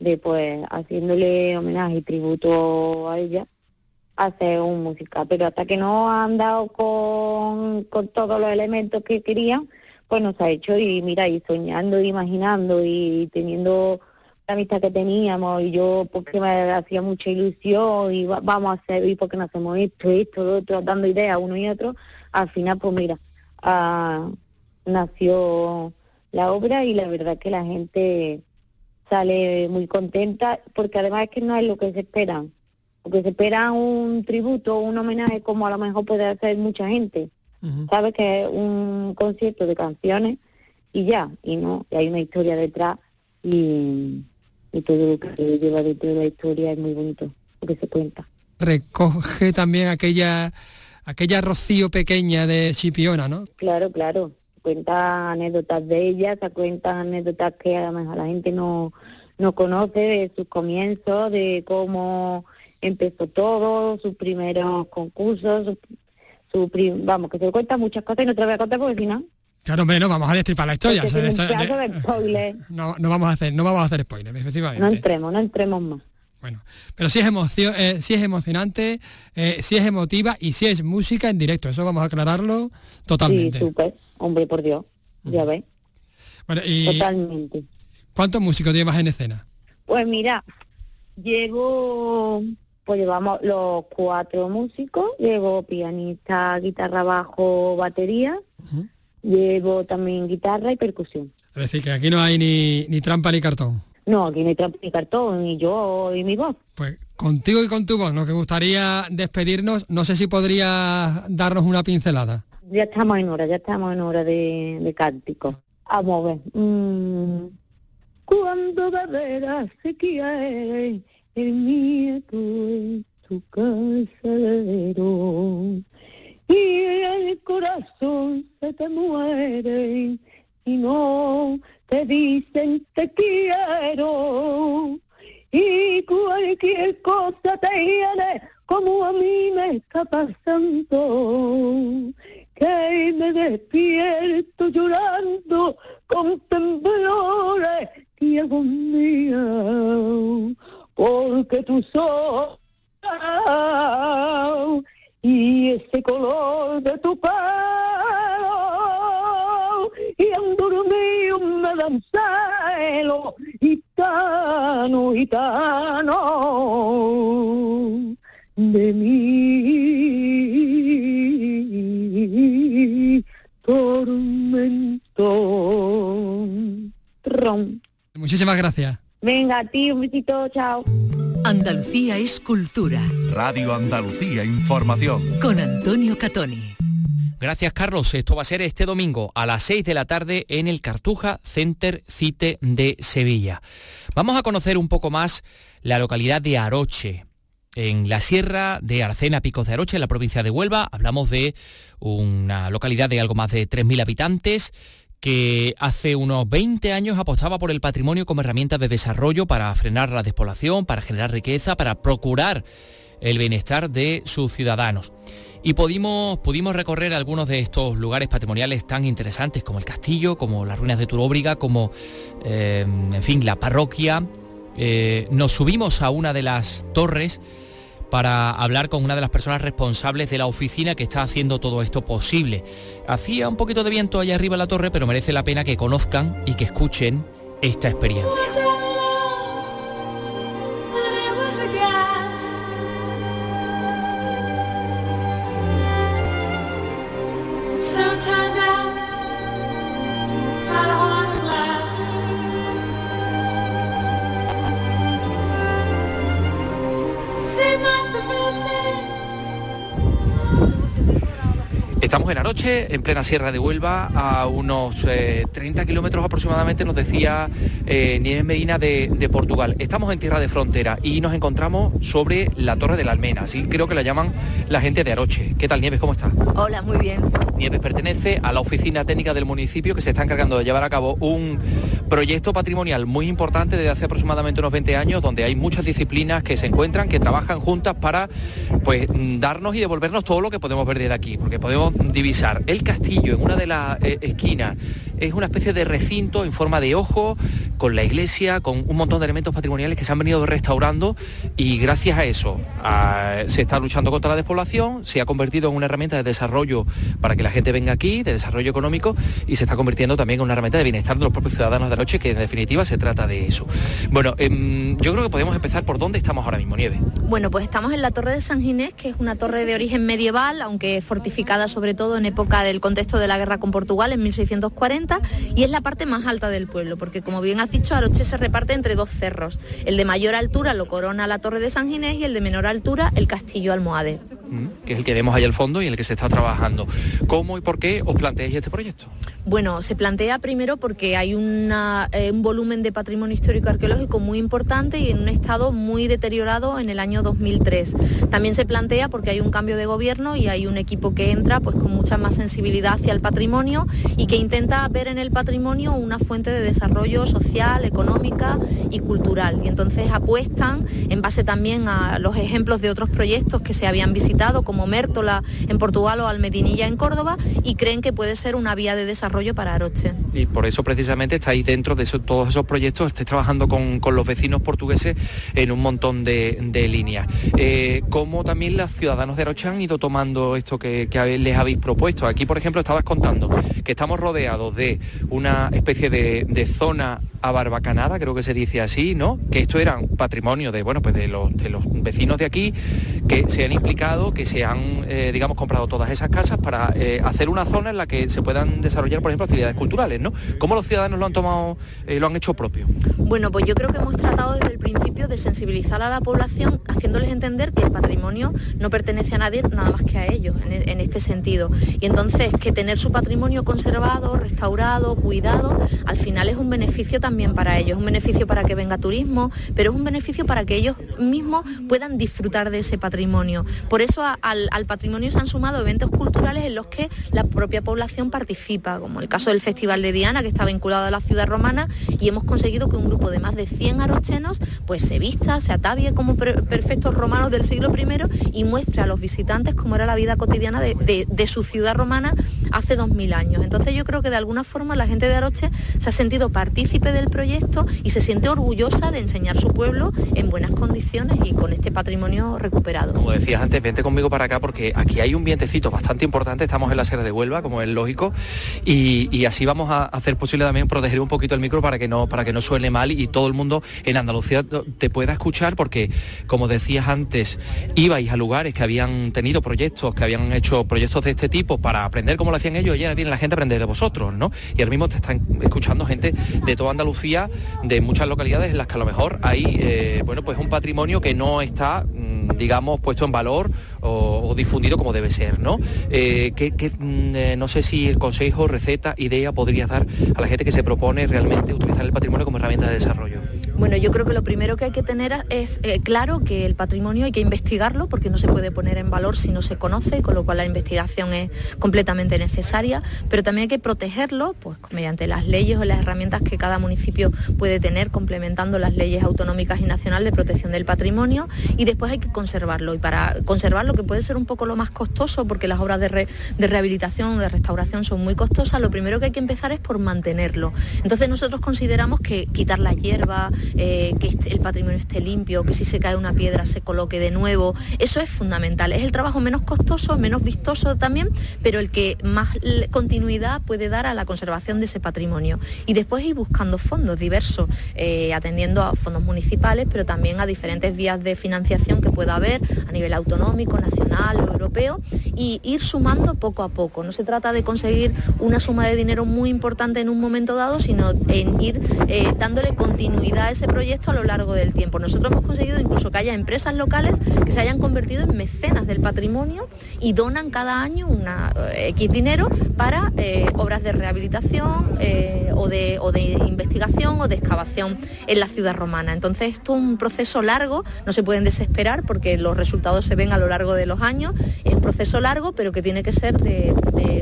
de pues haciéndole homenaje y tributo a ella, hacer un musical. Pero hasta que no han dado con, con todos los elementos que querían, pues nos ha hecho y mira, y soñando, y imaginando y teniendo la amistad que teníamos y yo porque me hacía mucha ilusión y vamos a hacer y porque no hacemos esto, esto, lo otro, dando ideas uno y otro, al final pues mira, ah, nació la obra y la verdad que la gente sale muy contenta, porque además es que no es lo que se esperan, porque se espera un tributo, un homenaje como a lo mejor puede hacer mucha gente, sabe que es un concierto de canciones y ya, y no, y hay una historia detrás y, y todo lo que se lleva dentro de la historia es muy bonito, lo que se cuenta. Recoge también aquella aquella rocío pequeña de Chipiona, ¿no? Claro, claro cuenta anécdotas de ella, se cuentan anécdotas que a lo mejor la gente no, no conoce de sus comienzos, de cómo empezó todo, sus primeros concursos, su, vamos, que se cuentan muchas cosas y no te voy a contar porque si no... Claro, no vamos a destripar la historia. no, no vamos a hacer, no vamos a hacer spoilers, efectivamente. No entremos, no entremos más. Bueno, pero sí es, emoción, eh, es emocionante, eh, sí es emotiva y sí es música en directo. Eso vamos a aclararlo totalmente. Sí, súper. Hombre, por Dios. Ya ves. Bueno, y Totalmente. ¿Cuántos músicos llevas en escena? Pues mira, llevo, pues llevamos los cuatro músicos, llevo pianista, guitarra bajo, batería, llevo también guitarra y percusión. Es decir, que aquí no hay ni, ni trampa ni cartón. No, aquí no hay trampa ni cartón, y yo y mi voz. Pues contigo y con tu voz, nos gustaría despedirnos. No sé si podrías darnos una pincelada. Ya estamos en hora, ya estamos en hora de, de cántico. Vamos a ver. Mm. Cuando de veras se quiere el nieto en su casero y el corazón se te muere y no te dicen te quiero y cualquier cosa te viene como a mí me está pasando que me despierto llorando con temblores y agonía porque tú sos y ese color de tu pelo y un dormido me dan celo gitano, gitano de mi tormento. Tron. Muchísimas gracias. Venga, a ti, un besito, chao. Andalucía es cultura. Radio Andalucía Información. Con Antonio Catoni. Gracias Carlos, esto va a ser este domingo a las 6 de la tarde en el Cartuja Center Cite de Sevilla. Vamos a conocer un poco más la localidad de Aroche, en la sierra de Arcena, Picos de Aroche, en la provincia de Huelva. Hablamos de una localidad de algo más de 3.000 habitantes que hace unos 20 años apostaba por el patrimonio como herramienta de desarrollo para frenar la despoblación, para generar riqueza, para procurar el bienestar de sus ciudadanos. Y pudimos, pudimos recorrer algunos de estos lugares patrimoniales tan interesantes como el castillo, como las ruinas de Turóbriga, como, eh, en fin, la parroquia. Eh, nos subimos a una de las torres para hablar con una de las personas responsables de la oficina que está haciendo todo esto posible. Hacía un poquito de viento allá arriba en la torre, pero merece la pena que conozcan y que escuchen esta experiencia. En Aroche, en plena Sierra de Huelva, a unos 30 eh, kilómetros aproximadamente, nos decía eh, Nieves Medina de, Portugal. Estamos en tierra de frontera y nos encontramos sobre la Torre de la Almena, así creo que la llaman la gente de Aroche. ¿Qué tal Nieves? ¿Cómo estás? Hola, muy bien. Nieves pertenece a la oficina técnica del municipio que se está encargando de llevar a cabo un proyecto patrimonial muy importante desde hace aproximadamente unos 20 años, donde hay muchas disciplinas que se encuentran, que trabajan juntas para pues darnos y devolvernos todo lo que podemos ver desde aquí, porque podemos el castillo en una de las eh, esquinas. Es una especie de recinto en forma de ojo, con la iglesia, con un montón de elementos patrimoniales que se han venido restaurando y gracias a eso se está luchando contra la despoblación, se ha convertido en una herramienta de desarrollo para que la gente venga aquí, de desarrollo económico y se está convirtiendo también en una herramienta de bienestar de los propios ciudadanos de la noche, que en definitiva se trata de eso. Bueno, em, yo creo que podemos empezar por dónde estamos ahora mismo, Nieve. Bueno, pues estamos en la Torre de San Ginés, que es una torre de origen medieval, aunque fortificada sobre todo en época del contexto de la guerra con Portugal en 1640 y es la parte más alta del pueblo, porque como bien has dicho, Aroche se reparte entre dos cerros. El de mayor altura lo corona la Torre de San Ginés y el de menor altura el Castillo Almohade. Mm, que es el que vemos ahí al fondo y en el que se está trabajando. ¿Cómo y por qué os planteáis este proyecto? Bueno, se plantea primero porque hay eh, un volumen de patrimonio histórico arqueológico muy importante y en un estado muy deteriorado en el año 2003. También se plantea porque hay un cambio de gobierno y hay un equipo que entra pues con mucha más sensibilidad hacia el patrimonio y que intenta ver en el patrimonio una fuente de desarrollo social, económica y cultural. Y entonces apuestan en base también a los ejemplos de otros proyectos que se habían visitado como Mértola en Portugal o Almedinilla en Córdoba y creen que puede ser una vía de desarrollo para Aroche. Y por eso precisamente estáis dentro de todos esos proyectos, estáis trabajando con, los vecinos portugueses en un montón de, líneas. Eh, ¿Cómo también los ciudadanos de Aroche han ido tomando esto que, les habéis propuesto? Aquí, por ejemplo, estabas contando que estamos rodeados de una especie de, zona abarbacanada, creo que se dice así, ¿no? Que esto era patrimonio de, bueno, pues de los, vecinos de aquí que se han implicado, que se han, eh, digamos, comprado todas esas casas para eh, hacer una zona en la que se puedan desarrollar por ejemplo, actividades culturales, ¿no? ¿Cómo los ciudadanos lo han tomado, eh, lo han hecho propio? Bueno, pues yo creo que hemos tratado desde el principio de sensibilizar a la población, haciéndoles entender que el patrimonio no pertenece a nadie nada más que a ellos, en, en este sentido. Y entonces que tener su patrimonio conservado, restaurado, cuidado, al final es un beneficio también para ellos, un beneficio para que venga turismo, pero es un beneficio para que ellos mismos puedan disfrutar de ese patrimonio. Por eso al, patrimonio se han sumado eventos culturales en los que la propia población participa, como el caso del Festival de Diana, que está vinculado a la ciudad romana, y hemos conseguido que un grupo de más de 100 arochenos pues se vista, se atavie como perfectos romanos del siglo I y muestre a los visitantes cómo era la vida cotidiana de, su ciudad romana hace 2000 años. Entonces yo creo que de alguna forma la gente de Aroche se ha sentido partícipe del proyecto y se siente orgullosa de enseñar su pueblo en buenas condiciones y con este patrimonio recuperado. Como decías antes, vente conmigo para acá porque aquí hay un vientecito bastante importante, estamos en la Sierra de Huelva, como es lógico, y, así vamos a hacer posible también proteger un poquito el micro para que no, para que no suene mal y todo el mundo en Andalucía te pueda escuchar porque, como decías antes, ibais a lugares que habían tenido proyectos, que habían hecho proyectos de este tipo para aprender cómo lo hacían ellos y ahora viene la gente a aprender de vosotros, ¿no? Y ahora mismo te están escuchando gente de toda Andalucía, de muchas localidades en las que a lo mejor hay, eh, bueno, pues un patrimonio que no está, mm, digamos, puesto en valor o, difundido como debe ser, ¿no? Eh, mm, eh, no sé si el consejo, receta, idea podrías dar a la gente que se propone realmente utilizar el patrimonio como herramienta de desarrollo. Bueno, yo creo que lo primero que hay que tener es claro que el patrimonio hay que investigarlo porque no se puede poner en valor si no se conoce, con lo cual la investigación es completamente necesaria, pero también hay que protegerlo pues, mediante las leyes o las herramientas que cada municipio puede tener, complementando las leyes autonómicas y nacional de protección del patrimonio, y después hay que conservarlo. Y para conservarlo, que puede ser un poco lo más costoso, porque las obras de, rehabilitación o de restauración son muy costosas, lo primero que hay que empezar es por mantenerlo. Entonces nosotros consideramos que quitar la hierba, eh, que el patrimonio esté limpio, que si se cae una piedra se coloque de nuevo, eso es fundamental. Es el trabajo menos costoso, menos vistoso también, pero el que más continuidad puede dar a la conservación de ese patrimonio. Y después ir buscando fondos diversos, eh, atendiendo a fondos municipales, pero también a diferentes vías de financiación que pueda haber a nivel autonómico, nacional o europeo, y ir sumando poco a poco. No se trata de conseguir una suma de dinero muy importante en un momento dado, sino en ir eh, dándole continuidad a ese proyecto a lo largo del tiempo. Nosotros hemos conseguido incluso que haya empresas locales que se hayan convertido en mecenas del patrimonio y donan cada año una eh, X dinero para obras de rehabilitación o, de, o de investigación o de excavación en la ciudad romana. Entonces esto es un proceso largo, no se pueden desesperar porque los resultados se ven a lo largo de los años, es un proceso largo pero que tiene que ser de,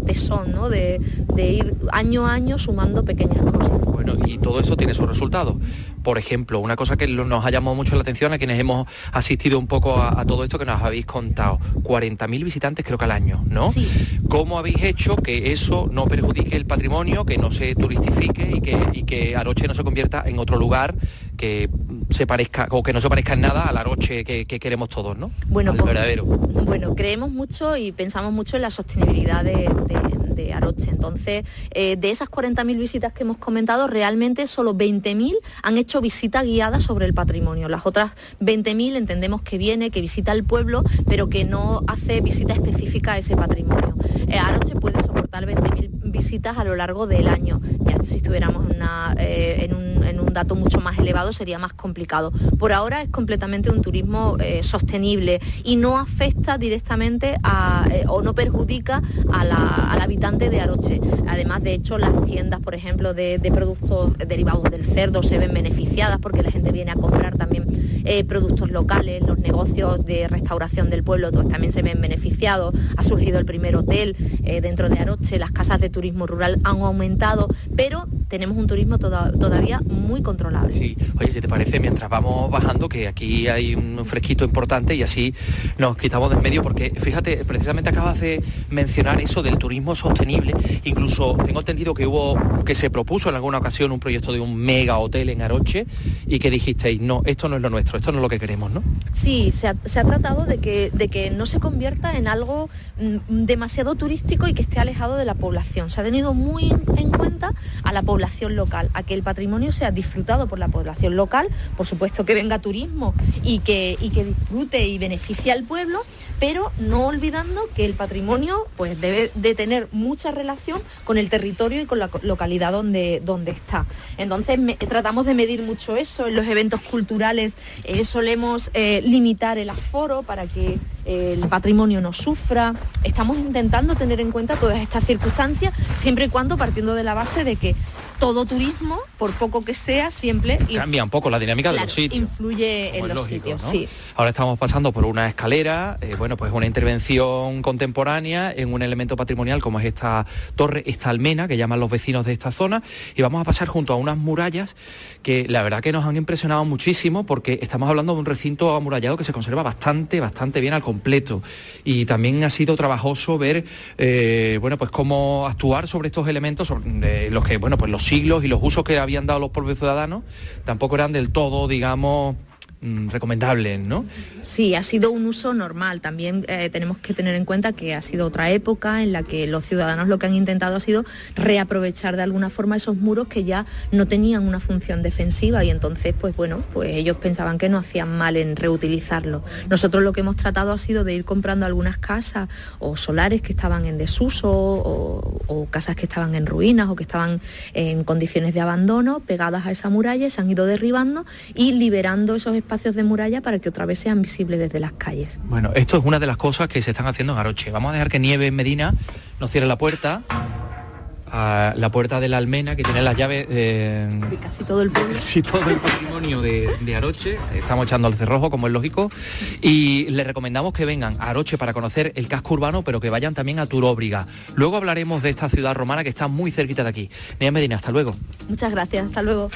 tesón, ¿no? de, ir año a año sumando pequeñas cosas. Bueno, y todo eso tiene su resultado. Por ejemplo, una cosa que nos ha llamado mucho la atención a quienes hemos asistido un poco a, todo esto que nos habéis contado, 40.000 visitantes creo que al año, ¿no? Sí. ¿Cómo habéis hecho que eso no perjudique el patrimonio, que no se turistifique y que, y que Aroche no se convierta en otro lugar que se parezca o que no se parezca en nada a la Aroche que, queremos todos, ¿no? Bueno, pues, verdadero. Bueno, creemos mucho y pensamos mucho en la sostenibilidad de, Aroche. Entonces, eh, de esas 40.000 visitas que hemos comentado, realmente solo 20.000 han hecho visita guiada sobre el patrimonio. Las otras 20.000 entendemos que viene, que visita el pueblo, pero que no hace visita específica a ese patrimonio. Eh, Aroche puede soportar 20.000 visitas a lo largo del año. Ya si estuviéramos eh, en, un, dato mucho más elevado sería más complicado. Por ahora es completamente un turismo eh, sostenible y no afecta directamente eh, o no perjudica al habitante de Aroche. Además, de hecho, las tiendas, por ejemplo, de, productos derivados del cerdo se ven beneficiadas porque la gente viene a comprar también productos locales, los negocios de restauración del pueblo también se ven beneficiados. Ha surgido el primer hotel dentro de Aroche, las casas de turismo rural han aumentado, pero tenemos un turismo todavía muy controlable. Sí, oye, si te parece, mientras vamos bajando, que aquí hay un fresquito importante y así nos quitamos de en medio, porque fíjate, precisamente acabas de mencionar eso del turismo sostenible, incluso tengo entendido que hubo, que se propuso en alguna ocasión un proyecto de un mega hotel en Aroche y que dijisteis, no, esto no es lo nuestro, esto no es lo que queremos, ¿no? Sí, se ha, tratado de que, de que no se convierta en algo mm, demasiado turístico y que esté alejado de la población. Se ha tenido muy en cuenta a la población local, a que el patrimonio sea disfrutado por la población local, por supuesto que venga turismo y que, y que disfrute y beneficie al pueblo, pero no olvidando que el patrimonio pues debe de tener mucha relación con el territorio y con la localidad donde, donde está. Entonces tratamos de medir mucho eso, en los eventos culturales eh, solemos eh, limitar el aforo para que el patrimonio no sufra. Estamos intentando tener en cuenta todas estas circunstancias, siempre y cuando partiendo de la base de que todo turismo, por poco que sea, siempre... Cambia un poco la dinámica de los sitios. Influye en los sitios, sí. Ahora estamos pasando por una escalera, eh, bueno, pues una intervención contemporánea en un elemento patrimonial como es esta torre, esta almena que llaman los vecinos de esta zona, y vamos a pasar junto a unas murallas que la verdad que nos han impresionado muchísimo porque estamos hablando de un recinto amurallado que se conserva bastante, bastante bien al completo. Y también ha sido trabajoso ver, eh, bueno, pues cómo actuar sobre estos elementos, sobre, los que, bueno, pues los siglos y los usos que habían dado los propios ciudadanos tampoco eran del todo, digamos, Mm, recomendables, ¿no? Sí, ha sido un uso normal. También eh, tenemos que tener en cuenta que ha sido otra época en la que los ciudadanos lo que han intentado ha sido reaprovechar de alguna forma esos muros que ya no tenían una función defensiva y entonces, pues bueno, pues ellos pensaban que no hacían mal en reutilizarlo. Nosotros lo que hemos tratado ha sido de ir comprando algunas casas o solares que estaban en desuso o, casas que estaban en ruinas o que estaban en condiciones de abandono pegadas a esa muralla, se han ido derribando y liberando esos espacios espacios de muralla para que otra vez sean visibles desde las calles. Bueno, esto es una de las cosas que se están haciendo en Aroche. Vamos a dejar que Nieve en Medina nos cierre la puerta. A la puerta de la almena que tiene las llaves de casi todo el pueblo. casi todo el patrimonio de, de, Aroche estamos echando al cerrojo como es lógico y les recomendamos que vengan a Aroche para conocer el casco urbano pero que vayan también a Turóbriga luego hablaremos de esta ciudad romana que está muy cerquita de aquí Nieve Medina hasta luego muchas gracias hasta luego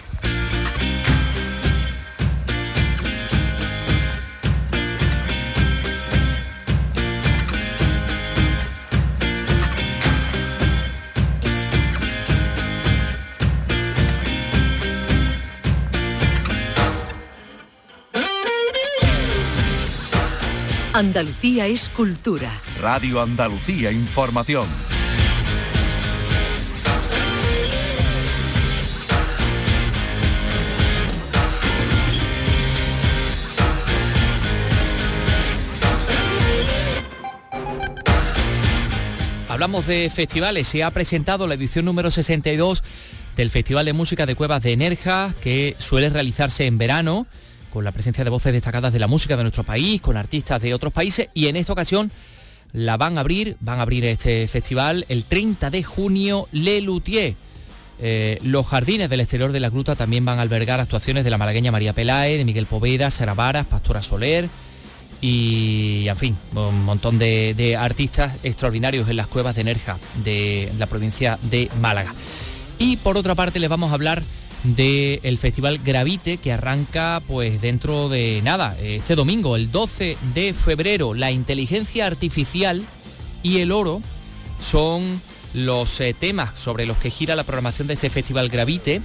Andalucía es cultura. Radio Andalucía Información. Hablamos de festivales. Se ha presentado la edición número 62 del Festival de Música de Cuevas de Nerja, que suele realizarse en verano con la presencia de voces destacadas de la música de nuestro país, con artistas de otros países y en esta ocasión la van a abrir, van a abrir este festival el 30 de junio Le Luthier. Eh, los jardines del exterior de la gruta también van a albergar actuaciones de la malagueña María Pelae, de Miguel Poveda, Sara Varas, Pastora Soler y, en fin, un montón de artistas extraordinarios en las cuevas de Nerja de la provincia de Málaga. Y por otra parte les vamos a hablar del Festival Gravite que arranca pues dentro de nada, este domingo, el 12 de febrero. La inteligencia artificial y el oro son los eh, temas sobre los que gira la programación de este Festival Gravite.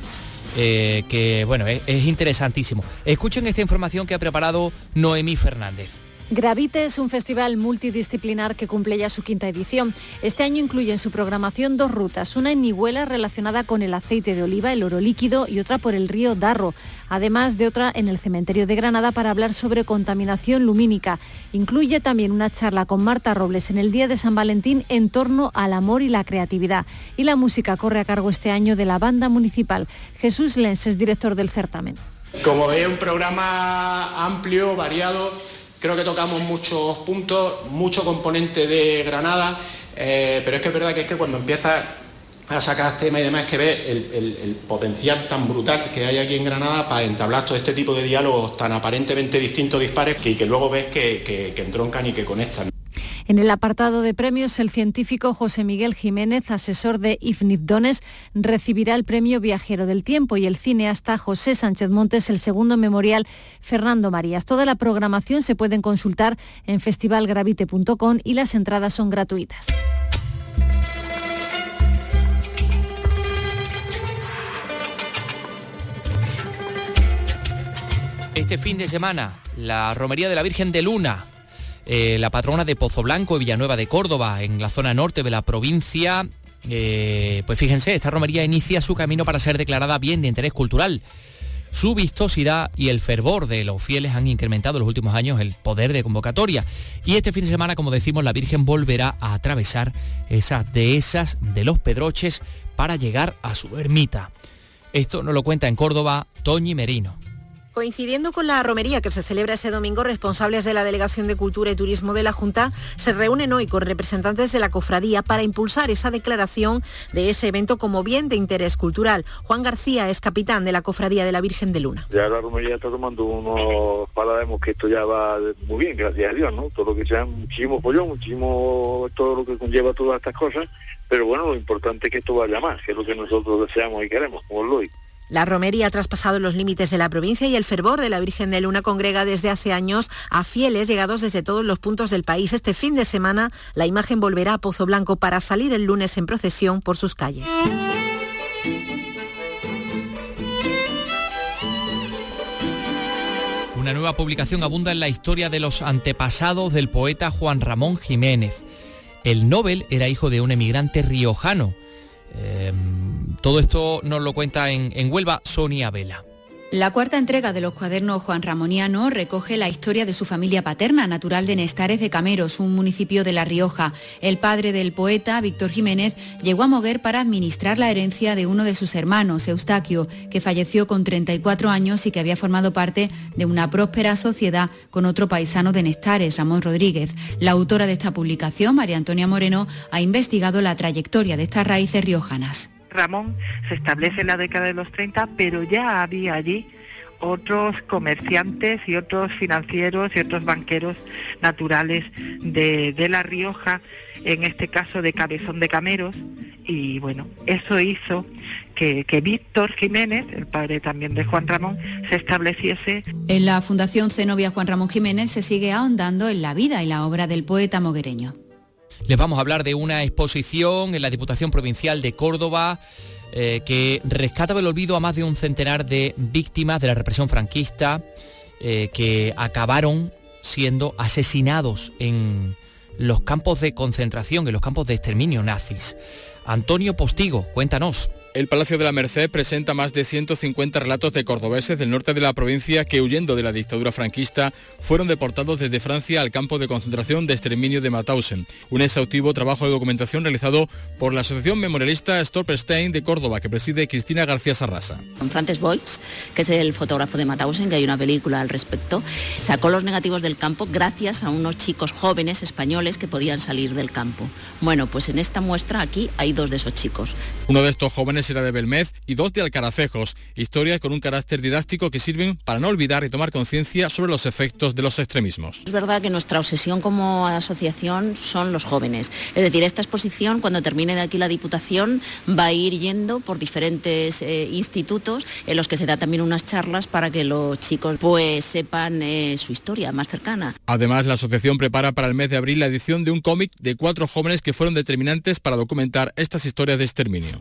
Eh, que bueno, es interesantísimo. Escuchen esta información que ha preparado Noemí Fernández. Gravite es un festival multidisciplinar que cumple ya su quinta edición. Este año incluye en su programación dos rutas, una en Nihuela relacionada con el aceite de oliva, el oro líquido y otra por el río Darro, además de otra en el cementerio de Granada para hablar sobre contaminación lumínica. Incluye también una charla con Marta Robles en el Día de San Valentín en torno al amor y la creatividad. Y la música corre a cargo este año de la banda municipal. Jesús Lenz es director del certamen. Como es un programa amplio, variado, Creo que tocamos muchos puntos, mucho componente de Granada, eh, pero es que es verdad que es que cuando empiezas a sacar temas y demás, que ves el, potencial tan brutal que hay aquí en Granada para entablar todo este tipo de diálogos tan aparentemente distintos, dispares, que, que luego ves que, que entroncan y que conectan. En el apartado de premios, el científico José Miguel Jiménez, asesor de Dones, recibirá el premio Viajero del Tiempo y el cineasta José Sánchez Montes el segundo memorial Fernando Marías. Toda la programación se pueden consultar en festivalgravite.com y las entradas son gratuitas. Este fin de semana, la Romería de la Virgen de Luna eh, la patrona de Pozo Blanco y Villanueva de Córdoba, en la zona norte de la provincia, eh, pues fíjense, esta romería inicia su camino para ser declarada bien de interés cultural. Su vistosidad y el fervor de los fieles han incrementado en los últimos años el poder de convocatoria. Y este fin de semana, como decimos, la Virgen volverá a atravesar esas dehesas de los Pedroches para llegar a su ermita. Esto nos lo cuenta en Córdoba Toñi Merino. Coincidiendo con la romería que se celebra este domingo, responsables de la Delegación de Cultura y Turismo de la Junta se reúnen hoy con representantes de la cofradía para impulsar esa declaración de ese evento como bien de interés cultural. Juan García es capitán de la cofradía de la Virgen de Luna. Ya la romería está tomando unos palademos que esto ya va muy bien, gracias a Dios, ¿no? Todo lo que sea muchísimo pollo, muchísimo todo lo que conlleva todas estas cosas, pero bueno, lo importante es que esto vaya más, que es lo que nosotros deseamos y queremos, como lo. La romería ha traspasado los límites de la provincia y el fervor de la Virgen de Luna congrega desde hace años a fieles llegados desde todos los puntos del país. Este fin de semana la imagen volverá a Pozo Blanco para salir el lunes en procesión por sus calles. Una nueva publicación abunda en la historia de los antepasados del poeta Juan Ramón Jiménez. El Nobel era hijo de un emigrante riojano. Eh, todo esto nos lo cuenta en, en Huelva Sonia Vela. La cuarta entrega de los cuadernos Juan Ramoniano recoge la historia de su familia paterna, natural de Nestares de Cameros, un municipio de La Rioja. El padre del poeta, Víctor Jiménez, llegó a Moguer para administrar la herencia de uno de sus hermanos, Eustaquio, que falleció con 34 años y que había formado parte de una próspera sociedad con otro paisano de Nestares, Ramón Rodríguez. La autora de esta publicación, María Antonia Moreno, ha investigado la trayectoria de estas raíces riojanas. Ramón se establece en la década de los 30, pero ya había allí otros comerciantes y otros financieros y otros banqueros naturales de, La Rioja, en este caso de Cabezón de Cameros, y bueno, eso hizo que, que Víctor Jiménez, el padre también de Juan Ramón, se estableciese. En la Fundación Zenobia Juan Ramón Jiménez se sigue ahondando en la vida y la obra del poeta moguereño. Les vamos a hablar de una exposición en la Diputación Provincial de Córdoba eh, que rescata del olvido a más de un centenar de víctimas de la represión franquista eh, que acabaron siendo asesinados en los campos de concentración, en los campos de exterminio nazis. Antonio Postigo, cuéntanos. El Palacio de la Merced presenta más de 150 relatos de cordobeses del norte de la provincia que huyendo de la dictadura franquista fueron deportados desde Francia al campo de concentración de exterminio de Mauthausen. Un exhaustivo trabajo de documentación realizado por la Asociación Memorialista Stolperstein de Córdoba que preside Cristina García Sarrasa. Frances Boix, que es el fotógrafo de Mauthausen, que hay una película al respecto, sacó los negativos del campo gracias a unos chicos jóvenes españoles que podían salir del campo. Bueno, pues en esta muestra aquí hay dos de esos chicos. Uno de estos jóvenes era de Belmez y dos de Alcaracejos, historias con un carácter didáctico que sirven para no olvidar y tomar conciencia sobre los efectos de los extremismos. Es verdad que nuestra obsesión como asociación son los jóvenes. Es decir, esta exposición, cuando termine de aquí la Diputación, va a ir yendo por diferentes eh, institutos en los que se da también unas charlas para que los chicos pues sepan eh, su historia más cercana. Además, la asociación prepara para el mes de abril la edición de un cómic de cuatro jóvenes que fueron determinantes para documentar estas historias de exterminio.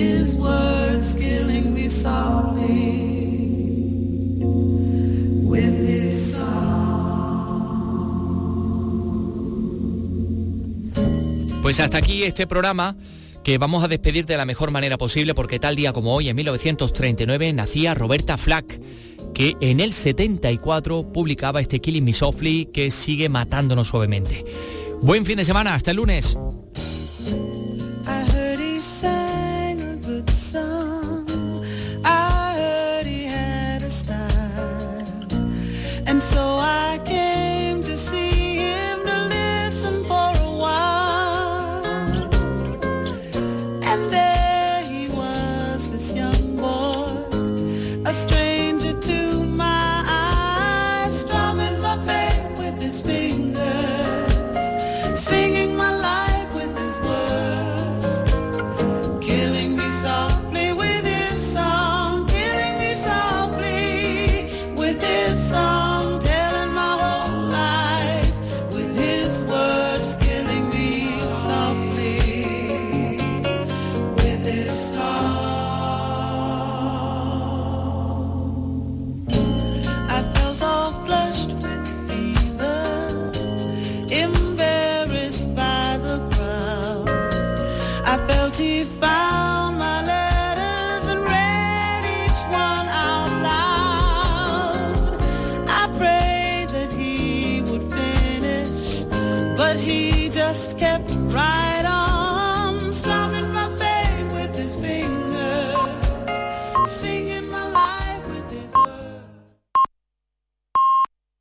Pues hasta aquí este programa que vamos a despedir de la mejor manera posible porque tal día como hoy, en 1939, nacía Roberta Flack, que en el 74 publicaba este Killing Me Softly que sigue matándonos suavemente. Buen fin de semana, hasta el lunes.